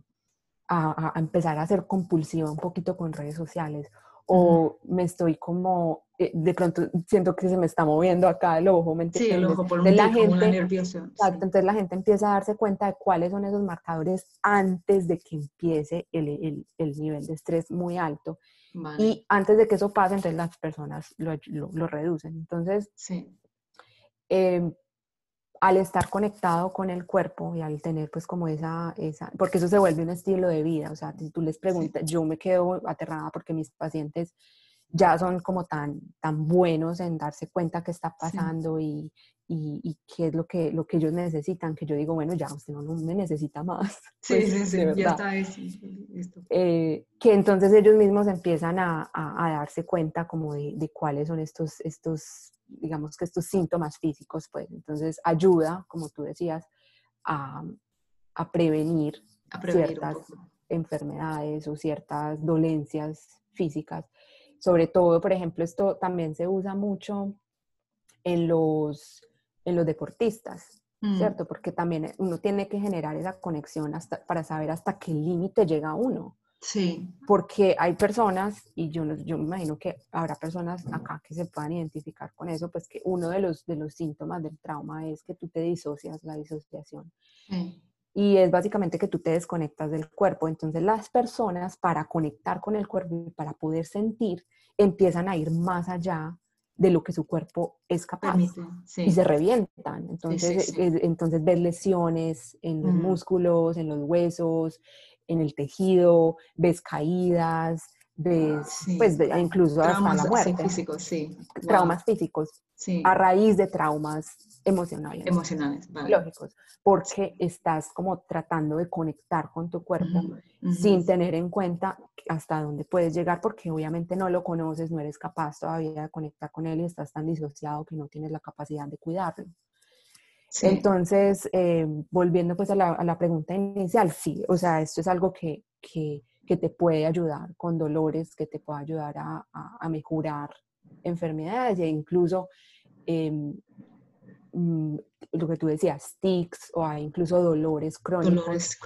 S1: a, a, empezar a ser compulsiva un poquito con redes sociales o me estoy como, eh, de pronto siento que se me está moviendo acá el ojo, ¿me
S2: Sí, el ojo por un la gente, nervioso.
S1: Exacto, entonces la gente empieza a darse cuenta de cuáles son esos marcadores antes de que empiece el, el, el nivel de estrés muy alto. Y antes de que eso pase, entonces las personas lo, lo, lo reducen. Entonces, sí. eh, al estar conectado con el cuerpo y al tener pues como esa, esa, porque eso se vuelve un estilo de vida, o sea, si tú les preguntas, yo me quedo aterrada porque mis pacientes ya son como tan, tan buenos en darse cuenta qué está pasando y, y, y, qué es lo que, lo que ellos necesitan, que yo digo, bueno, ya usted no, me necesita más. *laughs*
S2: Sí, pues, sí, sí, ya está listo.
S1: Eh, que entonces ellos mismos empiezan a, a, a darse cuenta como de, de, cuáles son estos, estos digamos que estos síntomas físicos, pues entonces ayuda, como tú decías, a, a prevenir, ciertas enfermedades o ciertas dolencias físicas. Sobre todo, por ejemplo, esto también se usa mucho en los, en los deportistas, mm. ¿cierto? Porque también uno tiene que generar esa conexión hasta, para saber hasta qué límite llega uno.
S2: Sí.
S1: Porque hay personas, y yo, yo me imagino que habrá personas acá que se puedan identificar con eso, pues que uno de los, de los síntomas del trauma es que tú te disocias, la disociación. Y es básicamente que tú te desconectas del cuerpo. Entonces las personas para conectar con el cuerpo y para poder sentir, empiezan a ir más allá de lo que su cuerpo es capaz y se revientan. Entonces, entonces ves lesiones en los músculos, en los huesos, en el tejido, ves caídas, pues incluso hasta la muerte.
S2: físicos, sí.
S1: Traumas físicos. Sí. A raíz de traumas emocionales.
S2: Emocionales,
S1: Lógicos. Porque estás como tratando de conectar con tu cuerpo sin tener en cuenta hasta dónde puedes llegar, porque obviamente no lo conoces, no eres capaz todavía de conectar con él y estás tan disociado que no tienes la capacidad de cuidarlo. Entonces, eh, volviendo pues a la, a la, pregunta inicial, sí, o sea, esto es algo que, que, que, te puede ayudar con dolores, que te puede ayudar a, a, mejorar enfermedades e incluso em, mm, lo que tú decías, tics o hay incluso dolores crónicos,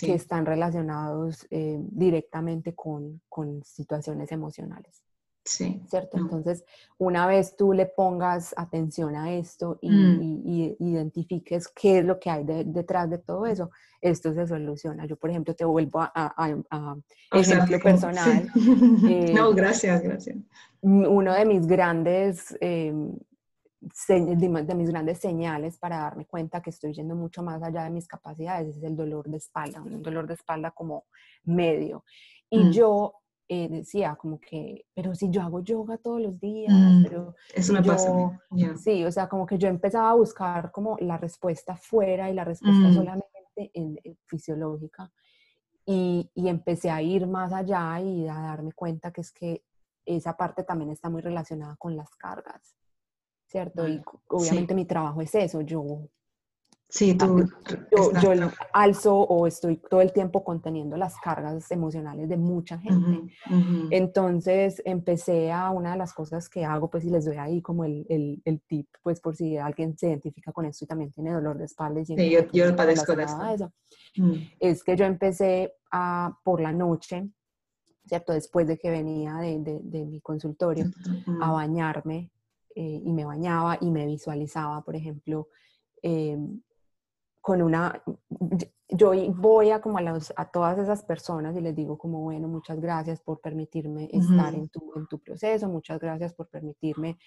S1: que están relacionados eh, directamente con, con situaciones emocionales.
S2: Sí.
S1: ¿Cierto? Entonces, una vez tú le pongas atención a esto y, mm. identifiques qué es lo que hay detrás de todo eso, esto se soluciona. Yo, por ejemplo, te vuelvo a, a, ejemplo personal. *laughs*
S2: Eh, no, gracias, gracias.
S1: Uno de mis grandes... Em, de mis grandes señales para darme cuenta que estoy yendo mucho más allá de mis capacidades es el dolor de espalda, un dolor de espalda como medio. Y mm. yo eh, decía como que, pero si yo hago yoga todos los días, mm, pero...
S2: Eso me pasa.
S1: Sí, o sea, como que yo empezaba a buscar como la respuesta fuera y la respuesta mm. solamente en, fisiológica. Y, y, empecé a ir más allá y a darme cuenta que es que esa parte también está muy relacionada con las cargas. ¿cierto? Y obviamente mi trabajo es eso, yo...
S2: Sí, tú...
S1: Yo, alzo o estoy todo el tiempo conteniendo las cargas emocionales de mucha gente. Entonces empecé a una de las cosas que hago, pues y les doy ahí como el, el, el tip, pues por si alguien se identifica con esto y también tiene dolor de espalda. Y
S2: sí, yo, yo padezco de eso.
S1: Mm. Es que yo empecé a, por la noche, ¿cierto? Después de que venía de, de, de mi consultorio, a bañarme eh, y me bañaba y me visualizaba, por ejemplo, eh, con una, yo voy a como a, a, todas esas personas y les digo como, bueno, muchas gracias por permitirme estar en, tu, en tu proceso, muchas gracias por permitirme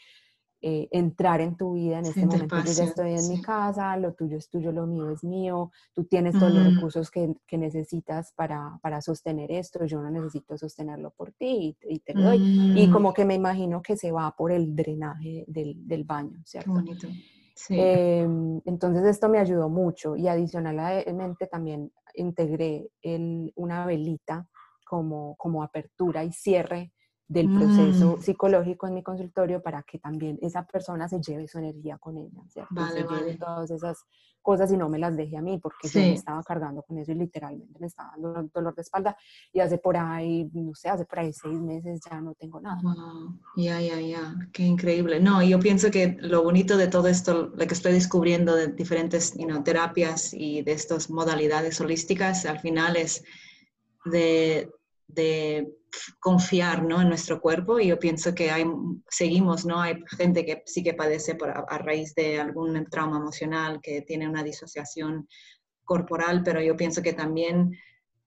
S1: eh, entrar en tu vida en este momento. yo ya estoy en mi casa, lo tuyo es tuyo, lo mío es mío, tú tienes todos los recursos que, que necesitas para, para, sostener esto, yo no necesito sostenerlo por ti y, te lo doy. Y mm. como que me imagino que se va por el drenaje del, del baño, ¿cierto?
S2: Bonito.
S1: Sí. Em, entonces esto me ayudó mucho y adicionalmente también integré el, una velita como, como apertura y cierre del proceso mm. psicológico en mi consultorio para que también esa persona se lleve su energía con ella.
S2: Vale,
S1: se lleve todas esas cosas y no me las deje a mí porque yo me estaba cargando con eso y literalmente me estaba dando dolor de espalda y hace por ahí, no sé, hace por ahí seis meses ya no tengo nada.
S2: Ya, ya, ya, qué increíble. No, yo pienso que lo bonito de todo esto, lo que estoy descubriendo de diferentes terapias y de estas modalidades holísticas, al final es de, de confiar ¿no? en nuestro cuerpo y yo pienso que hay, seguimos, ¿no? hay gente que sí que padece por, a, raíz de algún trauma emocional, que tiene una disociación corporal, pero yo pienso que también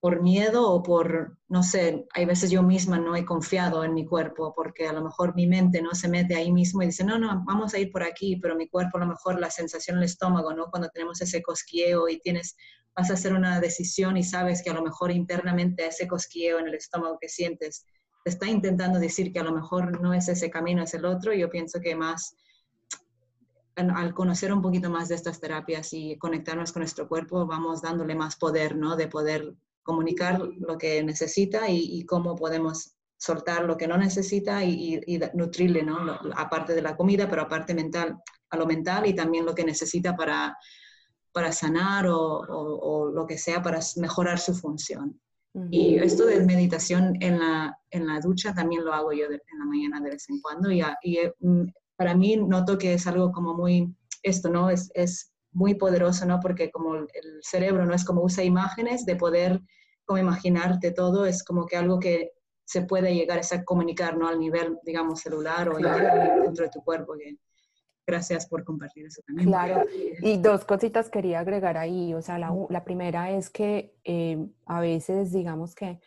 S2: por miedo o por, no sé, hay veces yo misma no he confiado en mi cuerpo porque a lo mejor mi mente no se mete ahí mismo y dice, no, no, vamos a ir por aquí, pero mi cuerpo a lo mejor la sensación en el estómago, ¿no? Cuando tenemos ese cosquilleo y tienes vas a hacer una decisión y sabes que a lo mejor internamente ese cosquilleo en el estómago que sientes te está intentando decir que a lo mejor no es ese camino, es el otro. Yo pienso que más al conocer un poquito más de estas terapias y conectarnos con nuestro cuerpo, vamos dándole más poder, ¿no? De poder comunicar lo que necesita y, cómo podemos soltar lo que no necesita y, y, nutrirle, ¿no? Aparte de la comida, pero aparte mental, a lo mental y también lo que necesita para para sanar o, lo que sea para mejorar su función. Y esto de meditación en la, en la ducha también lo hago yo en la mañana de vez en cuando y, eh, mm, para mí noto que es algo como muy, esto, ¿no? Es, es muy poderoso, ¿no? Porque como el cerebro no es como usa imágenes de poder como imaginarte todo, es como que algo que se puede llegar a comunicar, ¿no? Al nivel, digamos, celular o dentro de tu cuerpo. Que, Gracias por compartir eso también.
S1: Claro, y dos cositas quería agregar ahí. O sea, la, la primera es que eh, a veces, digamos que,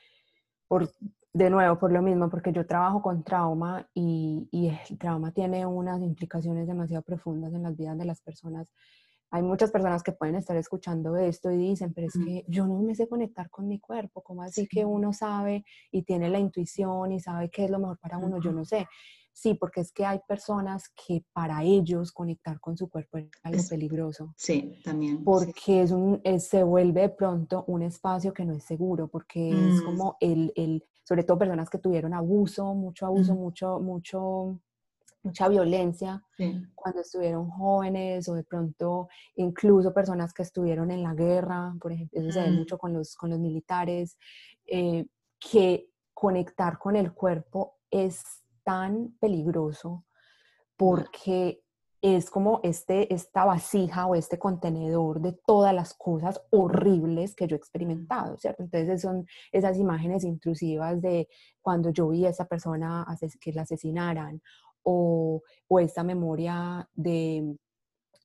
S1: por, de nuevo, por lo mismo, porque yo trabajo con trauma y, y el trauma tiene unas implicaciones demasiado profundas en las vidas de las personas. Hay muchas personas que pueden estar escuchando esto y dicen, pero es que yo no me sé conectar con mi cuerpo, ¿cómo así que uno sabe y tiene la intuición y sabe qué es lo mejor para uno? Yo no sé. Sí, porque es que hay personas que para ellos conectar con su cuerpo es algo peligroso.
S2: Sí, también.
S1: Porque Es un, se vuelve de pronto un espacio que no es seguro, porque es mm. como el, el, sobre todo personas que tuvieron abuso, mucho abuso, mucho, mucho, mucha violencia cuando estuvieron jóvenes o de pronto incluso personas que estuvieron en la guerra, por ejemplo, eso se ve mm. mucho con los, con los militares, eh, que conectar con el cuerpo es tan peligroso porque es como este, esta vasija o este contenedor de todas las cosas horribles que yo he experimentado, ¿cierto? Entonces son esas imágenes intrusivas de cuando yo vi a esa persona que la asesinaran o, o esta memoria de,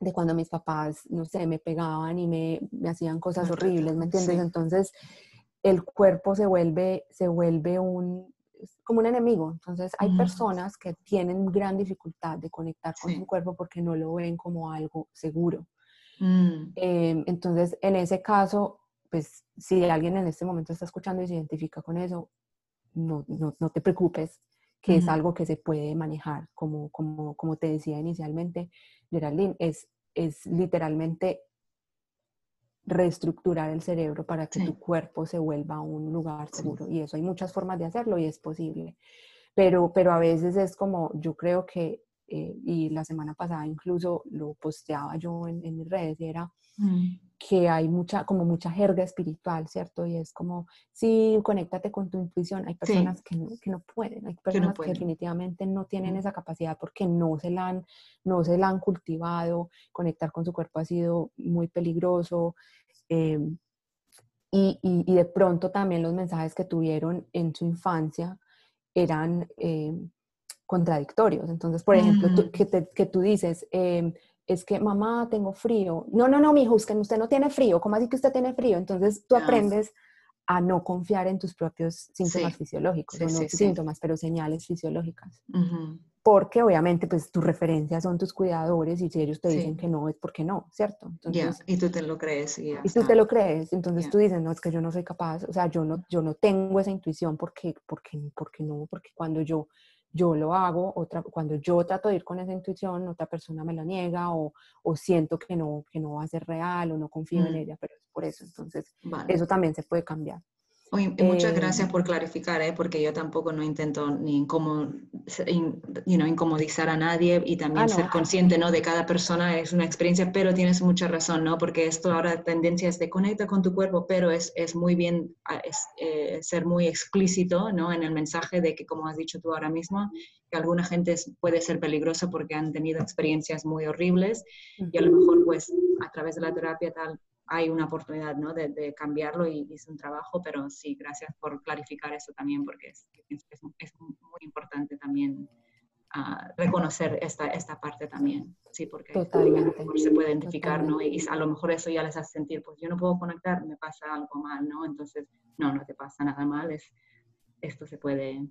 S1: de, cuando mis papás, no sé, me pegaban y me, me hacían cosas horribles, ¿me entiendes? Entonces el cuerpo se vuelve, se vuelve un, como un enemigo. Entonces hay personas que tienen gran dificultad de conectar con su cuerpo porque no lo ven como algo seguro. Mm. Em, entonces, en ese caso, pues si alguien en este momento está escuchando y se identifica con eso, no, no, no te preocupes, que es algo que se puede manejar, como, como, como te decía inicialmente, Geraldine, es, es literalmente reestructurar el cerebro para que tu cuerpo se vuelva un lugar seguro. Y eso hay muchas formas de hacerlo y es posible. Pero, pero a veces es como, yo creo que, eh, y la semana pasada incluso lo posteaba yo en, mis redes, y era mm. que hay mucha, como mucha jerga espiritual, ¿cierto? Y es como, sí, conéctate con tu intuición. Hay personas que, no, que, no, pueden, hay personas que, definitivamente no tienen mm. esa capacidad porque no se, la han, no se la han cultivado. Conectar con su cuerpo ha sido muy peligroso. Em, y, y, de pronto también los mensajes que tuvieron en su infancia eran em, contradictorios. Entonces, por ejemplo, tú, que, que, tú dices, em, es que mamá, tengo frío. No, no, no, mi hijo, usted no tiene frío. ¿Cómo así que usted tiene frío? Entonces tú aprendes a no confiar en tus propios síntomas fisiológicos, no síntomas, pero señales fisiológicas porque obviamente pues tus referencias son tus cuidadores y si ellos te dicen que no es porque no, ¿cierto?
S2: Entonces, y tú te lo crees.
S1: Y, y tú te lo crees, entonces tú dices, no, es que yo no soy capaz, o sea, yo no, yo no tengo esa intuición porque, porque, porque no, porque cuando yo, yo lo hago, otra, cuando yo trato de ir con esa intuición, otra persona me la niega o, o siento que no, que no va a ser real o no confío en mm. ella, pero es por eso, entonces eso también se puede cambiar
S2: muchas gracias por clarificar, ¿eh? porque yo tampoco no intento ni incomodizar a nadie y también ah, ser consciente ¿no? de cada persona es una experiencia, pero tienes mucha razón, ¿no? porque esto ahora tendencia es de conecta con tu cuerpo, pero es, es muy bien ah, es, eh, ser muy explícito ¿no? en el mensaje de que, como has dicho tú ahora mismo, que alguna gente puede ser peligrosa porque han tenido experiencias muy horribles y a lo mejor pues a través de la terapia tal hay una oportunidad ¿no? de, cambiarlo y, es un trabajo, pero sí, gracias por clarificar eso también, porque es, es, muy importante también uh, reconocer esta, esta parte también, sí, porque Totalmente. se puede identificar, ¿no? Y, a lo mejor eso ya les hace sentir, pues yo no puedo conectar, me pasa algo mal, ¿no? Entonces, no, no te pasa nada mal, es, esto se puede,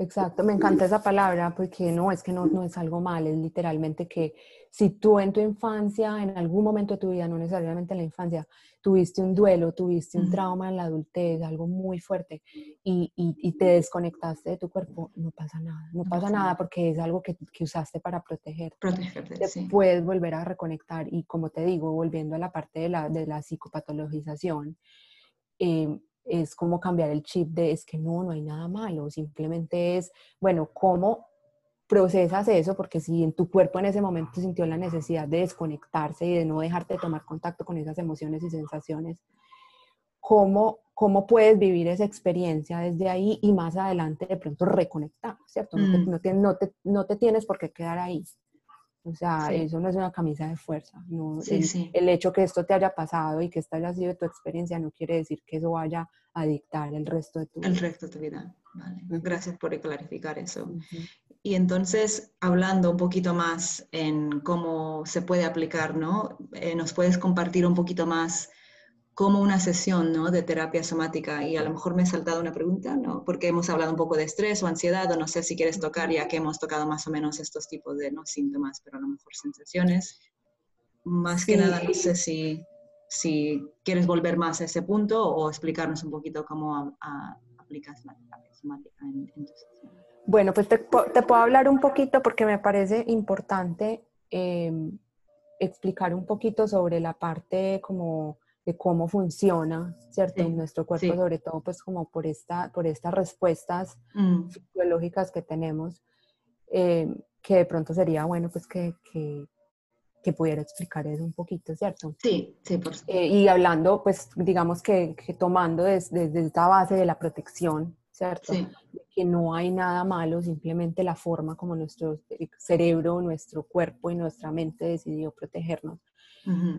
S1: Exacto, me encanta esa palabra porque no, es que no, no es algo mal, es literalmente que si tú en tu infancia, en algún momento de tu vida, no necesariamente en la infancia, tuviste un duelo, tuviste un trauma en la adultez, algo muy fuerte, y, y, te desconectaste de tu cuerpo, no pasa nada, no, pasa, nada porque es algo que, que usaste para proteger.
S2: Protegerte,
S1: te puedes volver a reconectar y como te digo, volviendo a la parte de la, de la psicopatologización, eh, es como cambiar el chip de es que no, no hay nada malo, simplemente es, bueno, ¿cómo procesas eso? Porque si en tu cuerpo en ese momento sintió la necesidad de desconectarse y de no dejarte de tomar contacto con esas emociones y sensaciones, ¿cómo, cómo puedes vivir esa experiencia desde ahí y más adelante de pronto reconectar, ¿cierto? No, te, mm. no, te, no, te, no te tienes por qué quedar ahí. O sea, eso no es una camisa de fuerza. No, el, hecho que esto te haya pasado y que esta haya sido tu experiencia no quiere decir que eso vaya a dictar el resto de tu
S2: vida. El resto de tu vida. Vale. Gracias por clarificar eso. Y entonces, hablando un poquito más en cómo se puede aplicar, ¿no? Eh, ¿Nos puedes compartir un poquito más como una sesión ¿no? de terapia somática y a lo mejor me he saltado una pregunta, ¿no? porque hemos hablado un poco de estrés o ansiedad o no sé si quieres tocar ya que hemos tocado más o menos estos tipos de ¿no? síntomas, pero a lo mejor sensaciones. Más que nada, no sé si, si quieres volver más a ese punto o explicarnos un poquito cómo aplicas la terapia somática en, tu sesión.
S1: Bueno, pues te, te, puedo hablar un poquito porque me parece importante eh, explicar un poquito sobre la parte como de cómo funciona, ¿cierto? en nuestro cuerpo, sobre todo pues como por, esta, por estas respuestas mm. fisiológicas que tenemos, eh, que de pronto sería bueno pues que, que, que, pudiera explicar eso un poquito, ¿cierto?
S2: Sí, sí, por
S1: supuesto. Eh, y hablando pues digamos que, que tomando desde esta base de la protección, ¿cierto? que no hay nada malo, simplemente la forma como nuestro cerebro, nuestro cuerpo y nuestra mente decidió protegernos.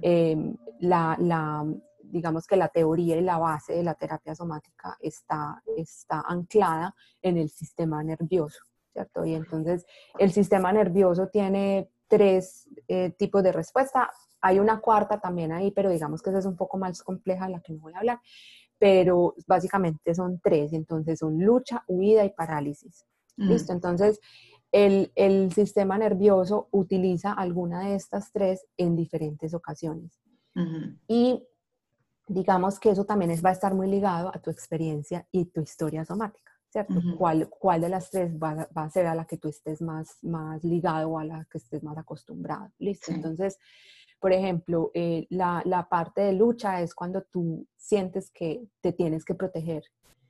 S1: Em, la, la, digamos que la teoría y la base de la terapia somática está, está anclada en el sistema nervioso, ¿cierto? Y entonces el sistema nervioso tiene tres eh, tipos de respuesta. Hay una cuarta también ahí, pero digamos que esa es un poco más compleja, la que no voy a hablar. Pero básicamente son tres, entonces son lucha, huida y parálisis. Mm. ¿Listo? Entonces, el, el, sistema nervioso utiliza alguna de estas tres en diferentes ocasiones. Y digamos que eso también es, va a estar muy ligado a tu experiencia y tu historia somática, ¿cierto? ¿Cuál, ¿Cuál, de las tres va, va, a ser a la que tú estés más, más ligado o a la que estés más acostumbrado? ¿Listo? Entonces, por ejemplo, eh, la, la, parte de lucha es cuando tú sientes que te tienes que proteger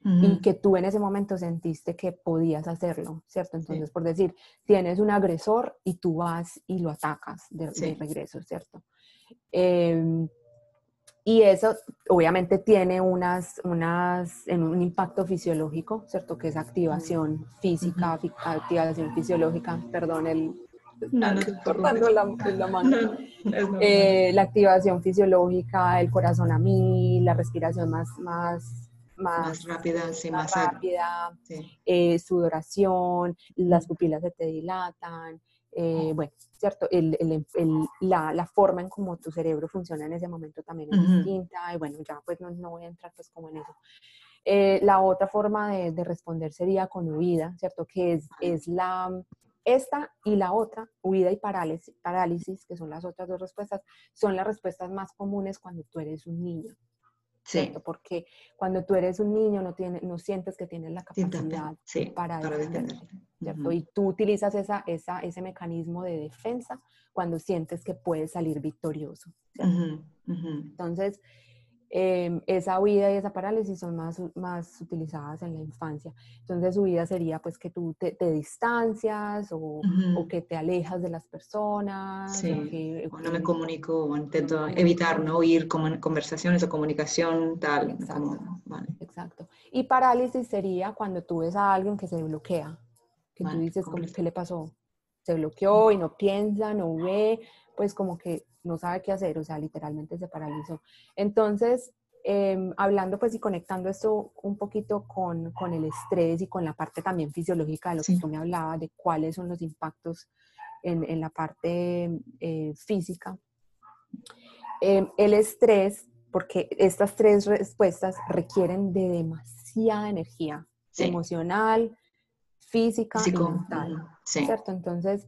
S1: y que tú en ese momento sentiste que podías hacerlo, ¿cierto? Entonces, por decir, tienes un agresor y tú vas y lo atacas de, de regreso, ¿cierto? Eh, y eso obviamente tiene unas, unas, en un impacto fisiológico, ¿cierto? Que es activación física, activación fisiológica, perdón, el... No, no cortando la, la *laughs* mano. Eh, la activación fisiológica, el corazón a mil, la respiración más, más,
S2: más, rápida, sí,
S1: más, rápida, eh, sudoración, las pupilas se te dilatan, eh, bueno, ¿cierto? El, el, la, la, forma en cómo tu cerebro funciona en ese momento también es distinta y bueno, ya pues no, no, voy a entrar pues como en eso. Eh, la otra forma de, de, responder sería con huida, ¿cierto? Que es, es la, esta y la otra, huida y parálisis, parálisis, que son las otras dos respuestas, son las respuestas más comunes cuando tú eres un niño. Sí. Porque cuando tú eres un niño no, tiene, no sientes que tienes la capacidad para, defenderte, ¿cierto? Y tú utilizas esa, esa, ese mecanismo de defensa cuando sientes que puedes salir victorioso. Entonces, Em, esa huida y esa parálisis son más, más utilizadas en la infancia. Entonces, huida sería pues que tú te, distancias o, o, que te alejas de las personas.
S2: Sí. O, que, no me comunico o intento evitar, ¿no? Oír conversaciones o comunicación tal.
S1: Exacto. Exacto. Y parálisis sería cuando tú ves a alguien que se bloquea, que tú dices, ¿qué le pasó? Se bloqueó y no piensa, no ve, pues como que no sabe qué hacer, o sea, literalmente se paralizó. Entonces, em, hablando pues y conectando esto un poquito con, con, el estrés y con la parte también fisiológica de lo que tú me hablabas, de cuáles son los impactos en, en la parte eh, física. Em, el estrés, porque estas tres respuestas requieren de demasiada energía emocional, física y mental, ¿cierto? Entonces,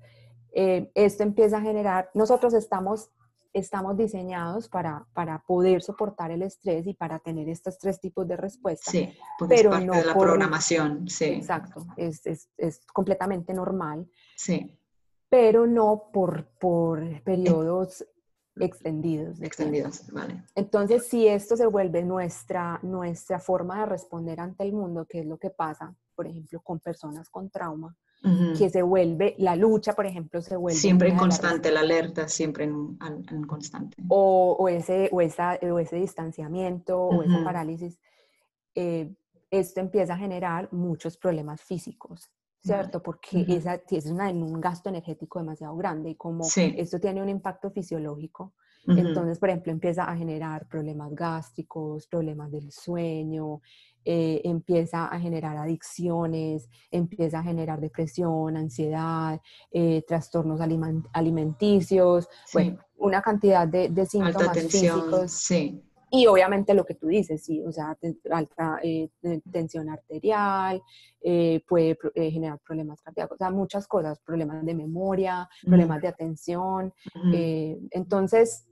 S1: eh, esto empieza a generar, nosotros estamos estamos diseñados para, para poder soportar el estrés y para tener estos tres tipos de respuestas.
S2: Sí, pero es parte no de la programación, sí.
S1: Exacto, es, es, es, completamente normal.
S2: Sí.
S1: Pero no por, por periodos extendidos.
S2: Extendidos, vale.
S1: Entonces, si esto se vuelve nuestra, nuestra forma de responder ante el mundo, que es lo que pasa, por ejemplo, con personas con trauma, que se vuelve, la lucha, por ejemplo, se vuelve...
S2: Siempre en constante, la, alerta siempre en, en constante.
S1: O, o, ese, o, esa, o ese distanciamiento o esa parálisis, eh, esto empieza a generar muchos problemas físicos, ¿cierto? Porque esa, es una, un gasto energético demasiado grande y como esto tiene un impacto fisiológico, entonces, por ejemplo, empieza a generar problemas gástricos, problemas del sueño, eh, empieza a generar adicciones, empieza a generar depresión, ansiedad, eh, trastornos alimenticios, bueno, una cantidad de, de síntomas físicos.
S2: Sí.
S1: Y obviamente lo que tú dices, sí, o sea, alta eh, tensión arterial, puede generar problemas cardíacos, o sea, muchas cosas, problemas de memoria, problemas de atención. entonces,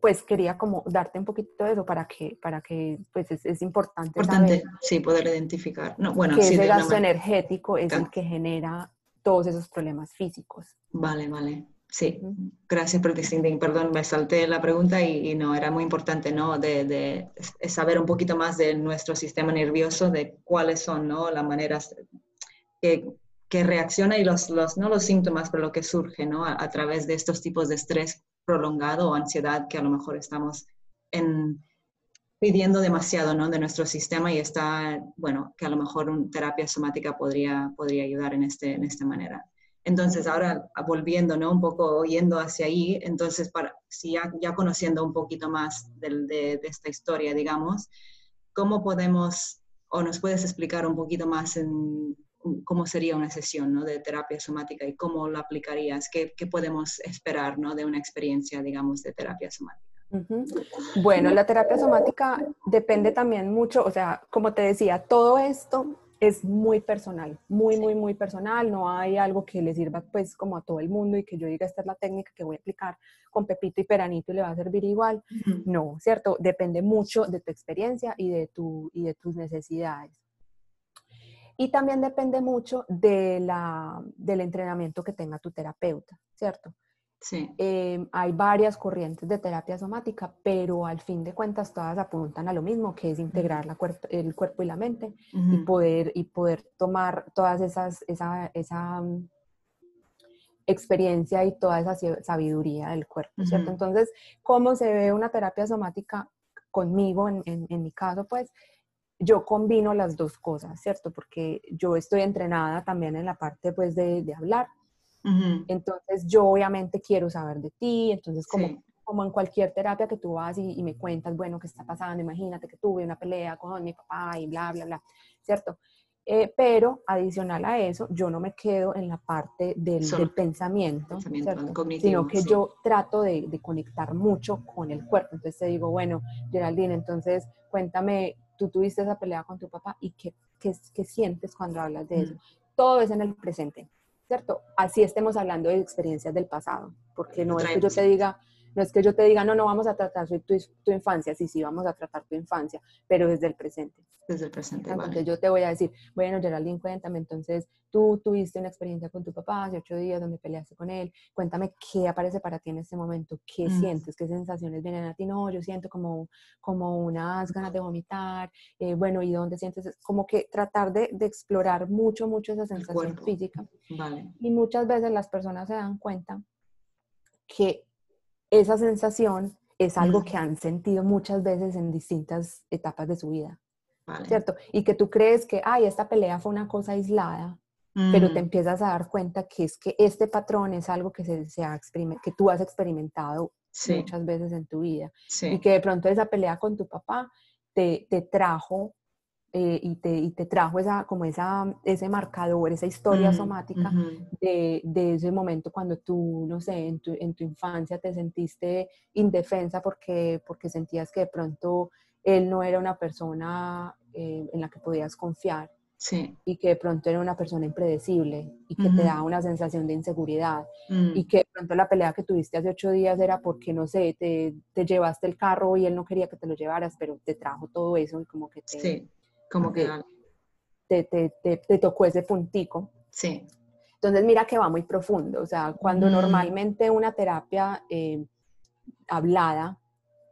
S1: pues quería como darte un poquito de eso para que, para que pues es, es importante,
S2: importante sí, poder identificar. No, bueno,
S1: que ese gasto energético es el que genera todos esos problemas físicos.
S2: Vale, vale. Sí, gracias por distinguir. Perdón, me salté la pregunta y, no, era muy importante, ¿no? De, de, saber un poquito más de nuestro sistema nervioso, de cuáles son, ¿no? Las maneras que, que reacciona y los, los, no los síntomas, pero lo que surge, ¿no? a través de estos tipos de estrés prolongado o ansiedad que a lo mejor estamos en, pidiendo demasiado ¿no? de nuestro sistema y está, bueno, que a lo mejor una terapia somática podría, podría ayudar en, este, en esta manera. Entonces, ahora volviendo, ¿no? Un poco yendo hacia ahí, entonces, para, si ya, ya conociendo un poquito más de, de, de, esta historia, digamos, ¿cómo podemos, o nos puedes explicar un poquito más en cómo sería una sesión ¿no? de terapia somática y cómo la aplicarías? ¿Qué, qué podemos esperar ¿no? de una experiencia, digamos, de terapia somática?
S1: Bueno, la terapia somática depende también mucho, o sea, como te decía, todo esto es muy personal, muy, muy, muy personal. No hay algo que le sirva pues como a todo el mundo y que yo diga esta es la técnica que voy a aplicar con Pepito y Peranito y le va a servir igual. No, ¿cierto? Depende mucho de tu experiencia y de, tu, y de tus necesidades. Y también depende mucho de la, del entrenamiento que tenga tu terapeuta, ¿cierto?
S2: Sí.
S1: Eh, hay varias corrientes de terapia somática, pero al fin de cuentas todas apuntan a lo mismo, que es integrar la cuerpo, el cuerpo y la mente uh -huh. y, poder, y poder tomar todas esas, esa, esa um, experiencia y toda esa sabiduría del cuerpo, uh -huh. ¿cierto? Entonces, ¿cómo se ve una terapia somática conmigo, en, en, en mi caso, pues? Yo combino las dos cosas, ¿cierto? Porque yo estoy entrenada también en la parte, pues, de, de hablar. Uh -huh. Entonces, yo obviamente quiero saber de ti, entonces, como, sí. como en cualquier terapia que tú vas y, y, me cuentas, bueno, ¿qué está pasando? Imagínate que tuve una pelea con mi papá y bla, bla, bla, ¿cierto? Eh, pero adicional a eso, yo no me quedo en la parte del, del pensamiento, pensamiento sino que sí. yo trato de, de, conectar mucho con el cuerpo. Entonces te digo, bueno, Geraldine, entonces cuéntame tú tuviste esa pelea con tu papá y qué, qué, qué sientes cuando hablas de eso. Mm. Todo es en el presente, ¿cierto? Así estemos hablando de experiencias del pasado, porque no es que yo te diga, no es que yo te diga, no, no vamos a tratar tu, tu infancia, sí, sí, vamos a tratar tu infancia, pero desde el presente.
S2: Desde el presente,
S1: Entonces
S2: vale.
S1: yo te voy a decir, bueno, Geraldine, cuéntame, entonces tú tuviste una experiencia con tu papá hace ocho días donde peleaste con él, cuéntame qué aparece para ti en este momento, qué mm. sientes, qué sensaciones vienen a ti, no, yo siento como, como unas ganas de vomitar, eh, bueno, ¿y dónde sientes? Como que tratar de, de explorar mucho, mucho esa sensación física.
S2: Vale.
S1: Y muchas veces las personas se dan cuenta que esa sensación es algo que han sentido muchas veces en distintas etapas de su vida.
S2: Vale.
S1: ¿Cierto? Y que tú crees que, ay, esta pelea fue una cosa aislada, mm. pero te empiezas a dar cuenta que es que este patrón es algo que, se, se ha que tú has experimentado sí. muchas veces en tu vida.
S2: Sí.
S1: Y que de pronto esa pelea con tu papá te, te trajo eh, y, te, y, te, trajo esa, como esa, ese marcador, esa historia mm, somática uh -huh. de, de, ese momento cuando tú, no sé, en tu, en tu, infancia te sentiste indefensa porque, porque sentías que de pronto él no era una persona eh, en la que podías confiar.
S2: Sí.
S1: Y que de pronto era una persona impredecible y que uh -huh. te daba una sensación de inseguridad.
S2: Mm.
S1: Y que de pronto la pelea que tuviste hace ocho días era porque, no sé, te, te, llevaste el carro y él no quería que te lo llevaras, pero te trajo todo eso y como que te,
S2: sí como que
S1: te, te, te, te, tocó ese puntico.
S2: Sí.
S1: Entonces mira que va muy profundo, o sea, cuando mm. normalmente una terapia eh, hablada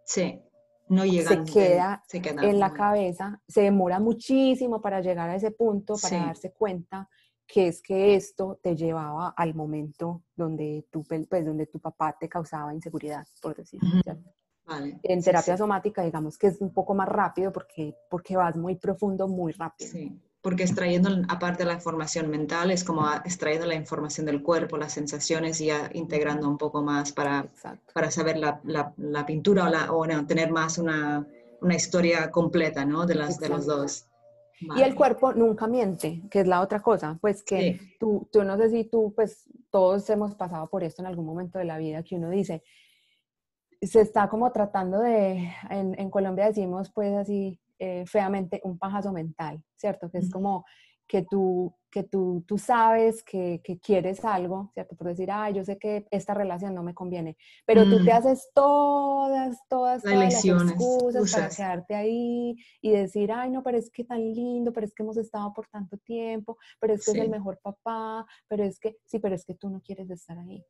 S2: sí. no llega
S1: se queda, se queda en la cabeza, se demora muchísimo para llegar a ese punto, para sí. darse cuenta que es que esto te llevaba al momento donde tu, pues, donde tu papá te causaba inseguridad, por decirlo.
S2: Mm -hmm. Vale.
S1: En terapia sí, somática, digamos que es un poco más rápido porque, porque vas muy profundo, muy rápido.
S2: Sí, porque extrayendo, aparte de la información mental, es como extrayendo la información del cuerpo, las sensaciones y ya integrando un poco más para, para saber la, la, la, pintura o, la, o no, tener más una, una historia completa ¿no? de, las, de los dos.
S1: Vale. Y el cuerpo nunca miente, que es la otra cosa, pues que sí. tú, tú no sé si tú, pues todos hemos pasado por esto en algún momento de la vida, que uno dice, se está como tratando de, en, en Colombia decimos pues así eh, feamente, un pajazo mental, ¿cierto? Que es como que tú, que tú, tú sabes que, que, quieres algo, ¿cierto? Por decir, ay, yo sé que esta relación no me conviene, pero mm. tú te haces todas, todas, todas las excusas Usas. para quedarte ahí y decir, ay, no, pero es que tan lindo, pero es que hemos estado por tanto tiempo, pero es que sí. es el mejor papá, pero es que, sí, pero es que tú no quieres estar ahí.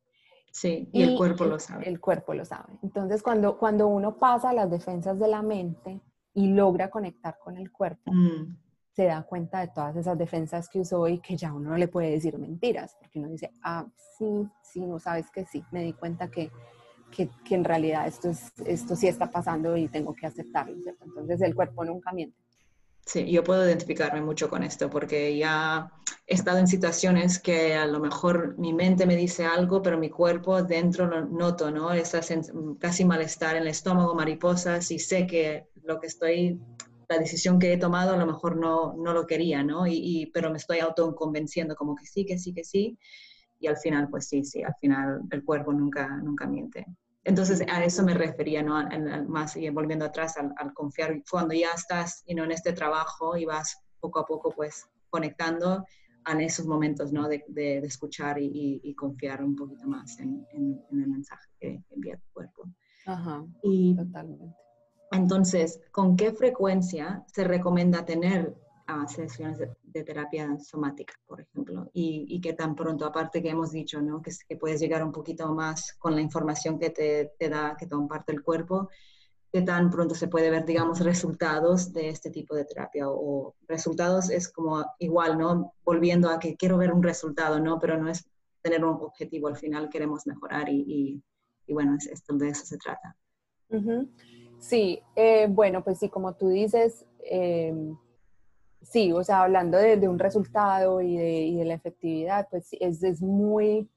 S2: Sí, y, y el cuerpo
S1: el,
S2: lo sabe.
S1: El cuerpo lo sabe. Entonces, cuando, cuando uno pasa las defensas de la mente y logra conectar con el cuerpo, mm. se da cuenta de todas esas defensas que usó y que ya uno no le puede decir mentiras, porque uno dice, ah, sí, sí, no sabes que sí, me di cuenta que que, que, en realidad esto, es, esto sí está pasando y tengo que aceptarlo, ¿cierto? Entonces el cuerpo nunca miente.
S2: Sí, yo puedo identificarme mucho con esto porque ya he estado en situaciones que a lo mejor mi mente me dice algo, pero mi cuerpo dentro lo noto, ¿no? Esa casi malestar en el estómago, mariposas, y sé que lo que estoy, la decisión que he tomado a lo mejor no, no lo quería, ¿no? Y, pero me estoy autoconvenciendo como que sí, que sí, que sí. Y al final, pues sí, sí, al final el cuerpo nunca, nunca miente. Entonces, a eso me refería, ¿no? más y volviendo atrás, al, confiar, cuando ya estás you en este trabajo y vas poco a poco, pues, conectando en esos momentos, ¿no? De, de, escuchar y, confiar un poquito más en, en, el mensaje que envía tu cuerpo.
S1: Ajá, y, totalmente.
S2: Entonces, ¿con qué frecuencia se recomienda tener uh, sesiones de, terapia somática, por ejemplo? Y, y qué tan pronto, aparte que hemos dicho, ¿no? Que, que puedes llegar un poquito más con la información que te, te da, que te comparte el cuerpo, qué tan pronto se puede ver, digamos, resultados de este tipo de terapia. O, resultados es como igual, ¿no? Volviendo a que quiero ver un resultado, ¿no? Pero no es tener un objetivo, al final queremos mejorar y, y, bueno, es, esto de eso se trata.
S1: Sí, eh, bueno, pues sí, como tú dices, em, sí, o sea, hablando de, un resultado y de, y de, la efectividad, pues es, es muy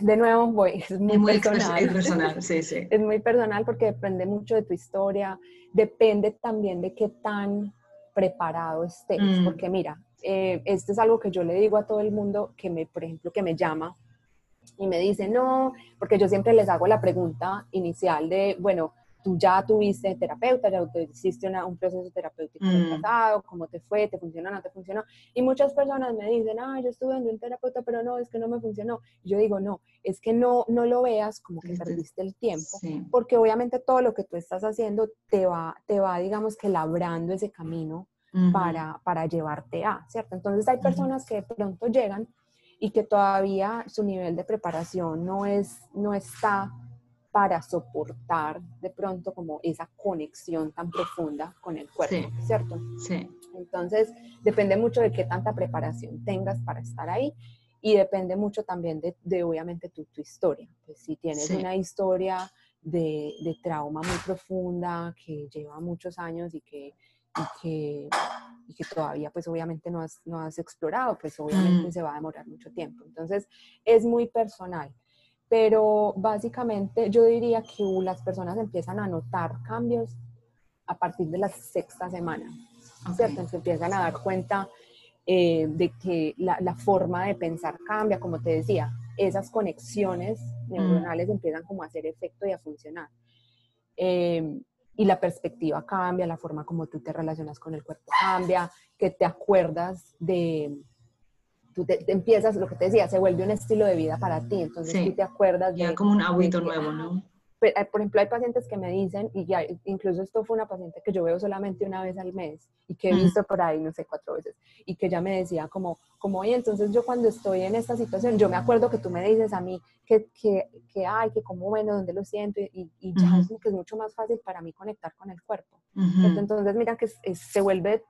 S1: de nuevo, voy, es muy,
S2: personal. sí, sí. *laughs*
S1: Es muy personal porque depende mucho de tu historia, depende también de qué tan preparado estés, mm. porque mira, eh, esto es algo que yo le digo a todo el mundo que me, por ejemplo, que me llama y me dice, no, porque yo siempre les hago la pregunta inicial de, bueno, tú ya tuviste terapeuta, ya hiciste un proceso terapéutico en el mm. pasado, cómo te fue, te funcionó, no te funcionó. Y muchas personas me dicen, ah, yo estuve en un terapeuta, pero no, es que no me funcionó. Y yo digo, no, es que no, no lo veas como que perdiste el tiempo, porque obviamente todo lo que tú estás haciendo te va, te va digamos que labrando ese camino para, para llevarte a, ¿cierto? Entonces hay personas que de pronto llegan y que todavía su nivel de preparación no, es, no está para soportar de pronto como esa conexión tan profunda con el cuerpo, ¿cierto?
S2: Sí.
S1: Entonces, depende mucho de qué tanta preparación tengas para estar ahí y depende mucho también de, de obviamente, tu, tu, historia. Pues si tienes una historia de, de, trauma muy profunda que lleva muchos años y que, y que, y que todavía, pues obviamente no has, no has explorado, pues obviamente mm. se va a demorar mucho tiempo. Entonces, es muy personal pero básicamente yo diría que las personas empiezan a notar cambios a partir de la sexta semana, ¿cierto? Se empiezan a dar cuenta eh, de que la, forma de pensar cambia, como te decía, esas conexiones mm. neuronales empiezan como a hacer efecto y a funcionar. Eh, y la perspectiva cambia, la forma como tú te relacionas con el cuerpo cambia, que te acuerdas de, tú te, empiezas, lo que te decía, se vuelve un estilo de vida para ti, entonces tú te acuerdas
S2: ya como un hábito nuevo, ¿no?
S1: Eh, por ejemplo, hay pacientes que me dicen, y ya, incluso esto fue una paciente que yo veo solamente una vez al mes y que he visto por ahí, no sé, cuatro veces, y que ya me decía como, como, oye, entonces yo cuando estoy en esta situación, yo me acuerdo que tú me dices a mí que, que, que ay, que como bueno, dónde lo siento, y, y ya es, que es mucho más fácil para mí conectar con el cuerpo. Entonces, mira que se vuelve,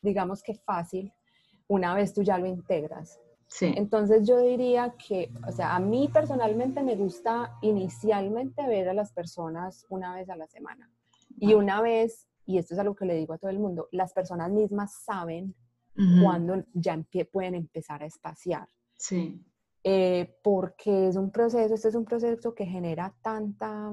S1: digamos que fácil una vez tú ya lo integras.
S2: Sí.
S1: Entonces yo diría que, o sea, a mí personalmente me gusta inicialmente ver a las personas una vez a la semana. Y una vez, y esto es algo que le digo a todo el mundo, las personas mismas saben cuándo ya pueden empezar a espaciar.
S2: Sí.
S1: Eh, porque es un proceso, este es un proceso que genera tanta,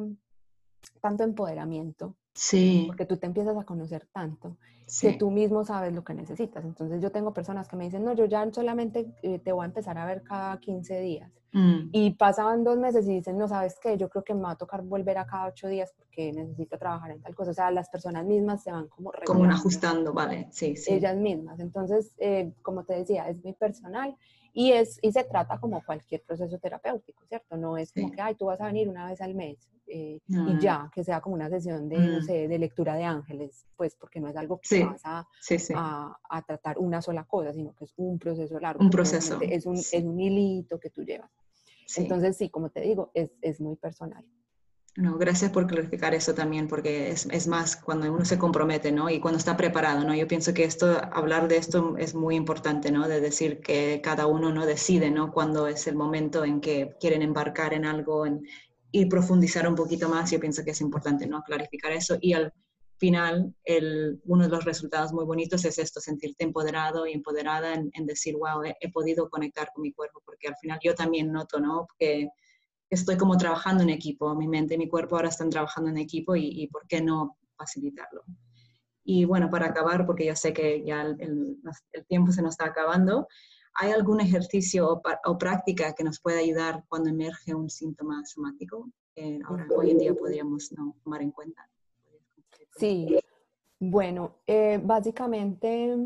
S1: tanto empoderamiento.
S2: Sí.
S1: Porque tú te empiezas a conocer tanto que tú mismo sabes lo que necesitas. Entonces yo tengo personas que me dicen, no, yo ya solamente eh, te voy a empezar a ver cada 15 días. Mm. Y pasaban dos meses y dicen, no, ¿sabes qué? Yo creo que me va a tocar volver a cada ocho días porque necesito trabajar en tal cosa. O sea, las personas mismas se van como...
S2: Como ajustando, vale, sí, sí.
S1: Ellas mismas. Entonces, eh, como te decía, es muy personal y, es, y se trata como cualquier proceso terapéutico, ¿cierto? No es como que, ay, tú vas a venir una vez al mes eh, y ya, que sea como una sesión de, no mm. sé, de lectura de ángeles, pues porque no es algo que vas a, a, tratar una sola cosa, sino que es un proceso largo.
S2: Un proceso.
S1: Es un, es un hilito que tú llevas. Entonces, sí, como te digo, es, es muy personal.
S2: No, gracias por clarificar eso también, porque es, es, más cuando uno se compromete, ¿no? Y cuando está preparado, ¿no? Yo pienso que esto, hablar de esto es muy importante, ¿no? De decir que cada uno no decide, ¿no? Cuando es el momento en que quieren embarcar en algo, en, y profundizar un poquito más. Yo pienso que es importante ¿no? clarificar eso y al final el, uno de los resultados muy bonitos es esto, sentirte empoderado y empoderada en, decir, wow, he, podido conectar con mi cuerpo, porque al final yo también noto, ¿no? Que estoy como trabajando en equipo, mi mente y mi cuerpo ahora están trabajando en equipo y, ¿por qué no facilitarlo? Y bueno, para acabar, porque yo sé que ya el, el tiempo se nos está acabando, ¿hay algún ejercicio o, práctica que nos pueda ayudar cuando emerge un síntoma somático? que ahora, hoy en día podríamos no, tomar en cuenta.
S1: Sí, bueno, eh, básicamente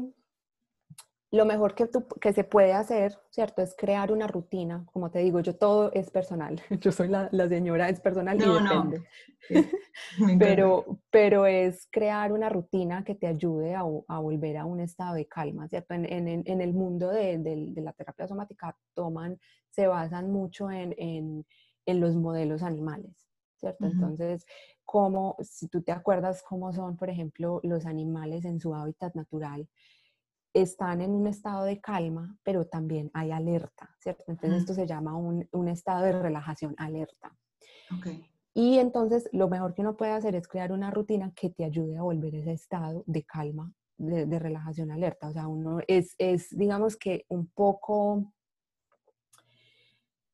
S1: lo mejor que, que se puede hacer, ¿cierto? Es crear una rutina. Como te digo, yo todo es personal. *laughs* Yo soy la, señora, es personal y depende. *laughs* pero, pero es crear una rutina que te ayude a, volver a un estado de calma, ¿cierto? En, el mundo de, la terapia somática toman, se basan mucho en, los modelos animales, ¿cierto? Entonces, como, si tú te acuerdas cómo son, por ejemplo, los animales en su hábitat natural, están en un estado de calma, pero también hay alerta, ¿cierto? Entonces esto se llama un, un, estado de relajación alerta. Okay. Y entonces lo mejor que uno puede hacer es crear una rutina que te ayude a volver a ese estado de calma, de, de relajación alerta. O sea, uno es, es digamos que un poco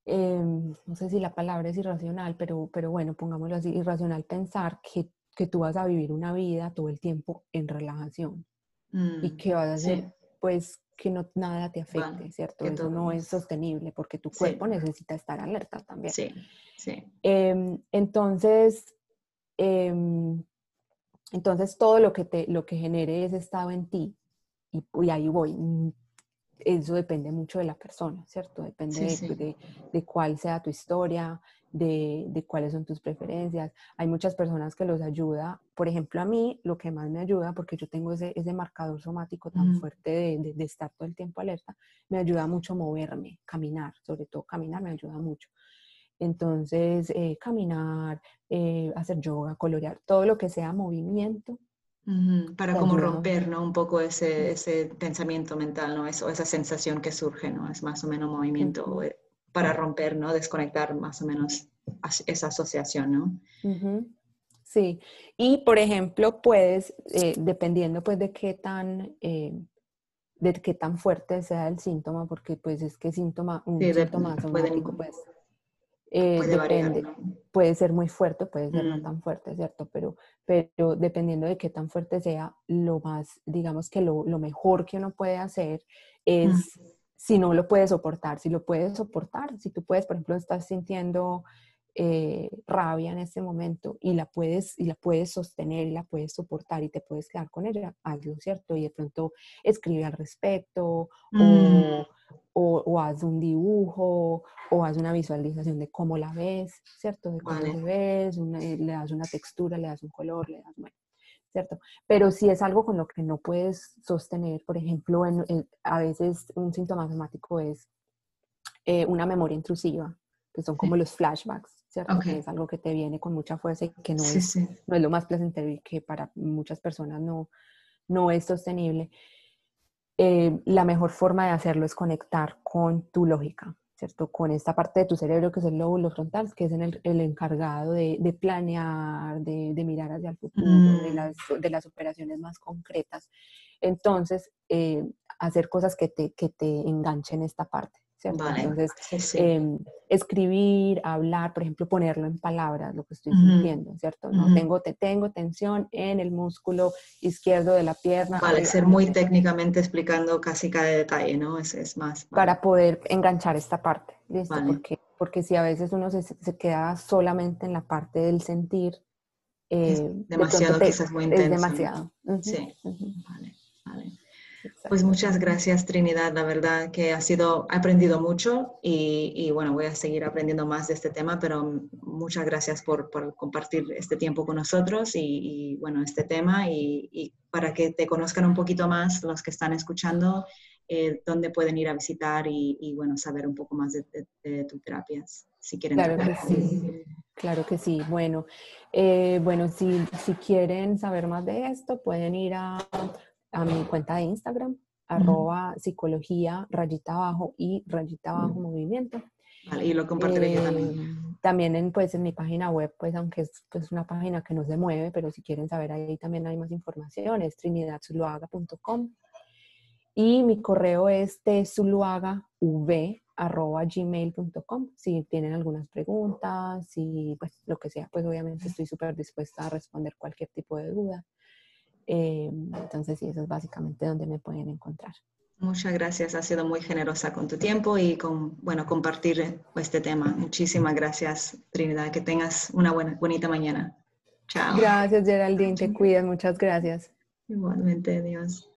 S1: Em, no sé si la palabra es irracional, pero, pero bueno, pongámoslo así, irracional pensar que, que tú vas a vivir una vida todo el tiempo en relajación y mm, que vas a hacer, pues, que no, nada te afecte, ¿cierto? Eso no es sostenible porque tu cuerpo necesita estar alerta también.
S2: Sí, sí.
S1: Em, entonces, em, entonces todo lo que, te, lo que genere ese estado en ti, y, y ahí voy, eso depende mucho de la persona, ¿cierto? Depende de, de, cuál sea tu historia, de, de, cuáles son tus preferencias. Hay muchas personas que los ayuda. Por ejemplo, a mí lo que más me ayuda, porque yo tengo ese, ese marcador somático tan fuerte de, de, estar todo el tiempo alerta, me ayuda mucho moverme, caminar, sobre todo caminar me ayuda mucho. Entonces, eh, caminar, eh, hacer yoga, colorear, todo lo que sea movimiento
S2: para como romper, ¿no? Un poco ese, ese pensamiento mental, ¿no? Eso, esa sensación que surge, ¿no? Es más o menos movimiento para romper, ¿no? Desconectar más o menos esa asociación, ¿no?
S1: Sí, y por ejemplo, puedes, eh, dependiendo pues de qué tan... Eh, de qué tan fuerte sea el síntoma, porque pues es que síntoma, un síntoma somático, pues eh, puede depende, puede ser muy fuerte, puede ser no mm. tan fuerte, ¿cierto? Pero, pero dependiendo de qué tan fuerte sea, lo más, digamos que lo, lo mejor que uno puede hacer es, mm. Si no lo puede soportar, si lo puedes soportar, si tú puedes, por ejemplo, estás sintiendo eh, rabia en este momento y la puedes y la puedes sostener y la puedes soportar y te puedes quedar con ella, hazlo, ¿cierto? Y de pronto escribe al respecto mm. o, o, haz un dibujo o haz una visualización de cómo la ves, ¿cierto? De cómo la ves, eh, le das una textura, le das un color, le das, bueno, ¿cierto? Pero si es algo con lo que no puedes sostener, por ejemplo, en, a veces un síntoma somático es eh, una memoria intrusiva, que son como los flashbacks, ¿cierto? Que es algo que te viene con mucha fuerza y que no, es, no es lo más placentero y que para muchas personas no, no es sostenible. Eh, la mejor forma de hacerlo es conectar con tu lógica, ¿cierto? Con esta parte de tu cerebro que es el lóbulo frontal, que es el, el encargado de, de planear, de, de, mirar hacia el futuro, de, mm. las, de, las, operaciones más concretas. Entonces, eh, hacer cosas que te, que te enganchen esta parte. Entonces, em, escribir, hablar, por ejemplo, ponerlo en palabras, lo que estoy sintiendo, ¿cierto? ¿no? tengo, te, tengo tensión en el músculo izquierdo de la pierna.
S2: Vale, ser muy técnicamente explicando casi cada detalle, ¿no? Es, es más.
S1: Para poder enganchar esta parte, ¿listo? Porque, porque si a veces uno se, se, queda solamente en la parte del sentir,
S2: eh, demasiado, quizás muy intenso.
S1: Es demasiado.
S2: Sí, vale, vale. Pues muchas gracias Trinidad, la verdad que ha sido, he aprendido mucho y, bueno, voy a seguir aprendiendo más de este tema, pero muchas gracias por, compartir este tiempo con nosotros y, bueno, este tema y, para que te conozcan un poquito más los que están escuchando, eh, dónde pueden ir a visitar y, bueno, saber un poco más de, tus terapias, si quieren.
S1: Claro que sí. Claro que sí. Bueno, eh, bueno si, si quieren saber más de esto, pueden ir a a mi cuenta de Instagram, arroba psicología, rayita abajo y rayita abajo movimiento.
S2: Vale, y lo compartiré yo también.
S1: Em, también en, pues, en mi página web, pues aunque es pues, una página que no se mueve, pero si quieren saber ahí también hay más información, es trinidadsuluaga.com. Y mi correo es tsuluagav.gmail.com si tienen algunas preguntas, si pues lo que sea, pues obviamente estoy súper dispuesta a responder cualquier tipo de duda. Eh, entonces sí, eso es básicamente donde me pueden encontrar.
S2: Muchas gracias, ha sido muy generosa con tu tiempo y con, bueno, compartir este tema. Muchísimas gracias, Trinidad, que tengas una buena, bonita mañana. Chao.
S1: Gracias, Geraldine, te cuidas, muchas gracias.
S2: Igualmente, Dios.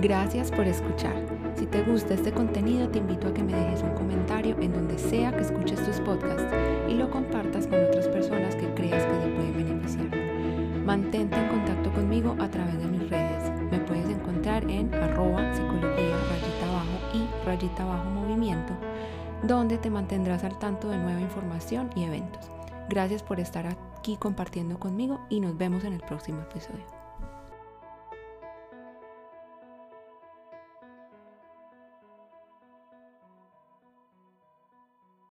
S1: Gracias por escuchar. Si te gusta este contenido, te invito a que me dejes un comentario en donde sea que escuches tus podcasts y lo compartas con otras personas que creas que te pueden beneficiar. Mantente en contacto conmigo a través de mis redes. Me puedes encontrar en arroba psicología rayita abajo y rayita abajo movimiento, donde te mantendrás al tanto de nueva información y eventos. Gracias por estar aquí compartiendo conmigo y nos vemos en el próximo episodio.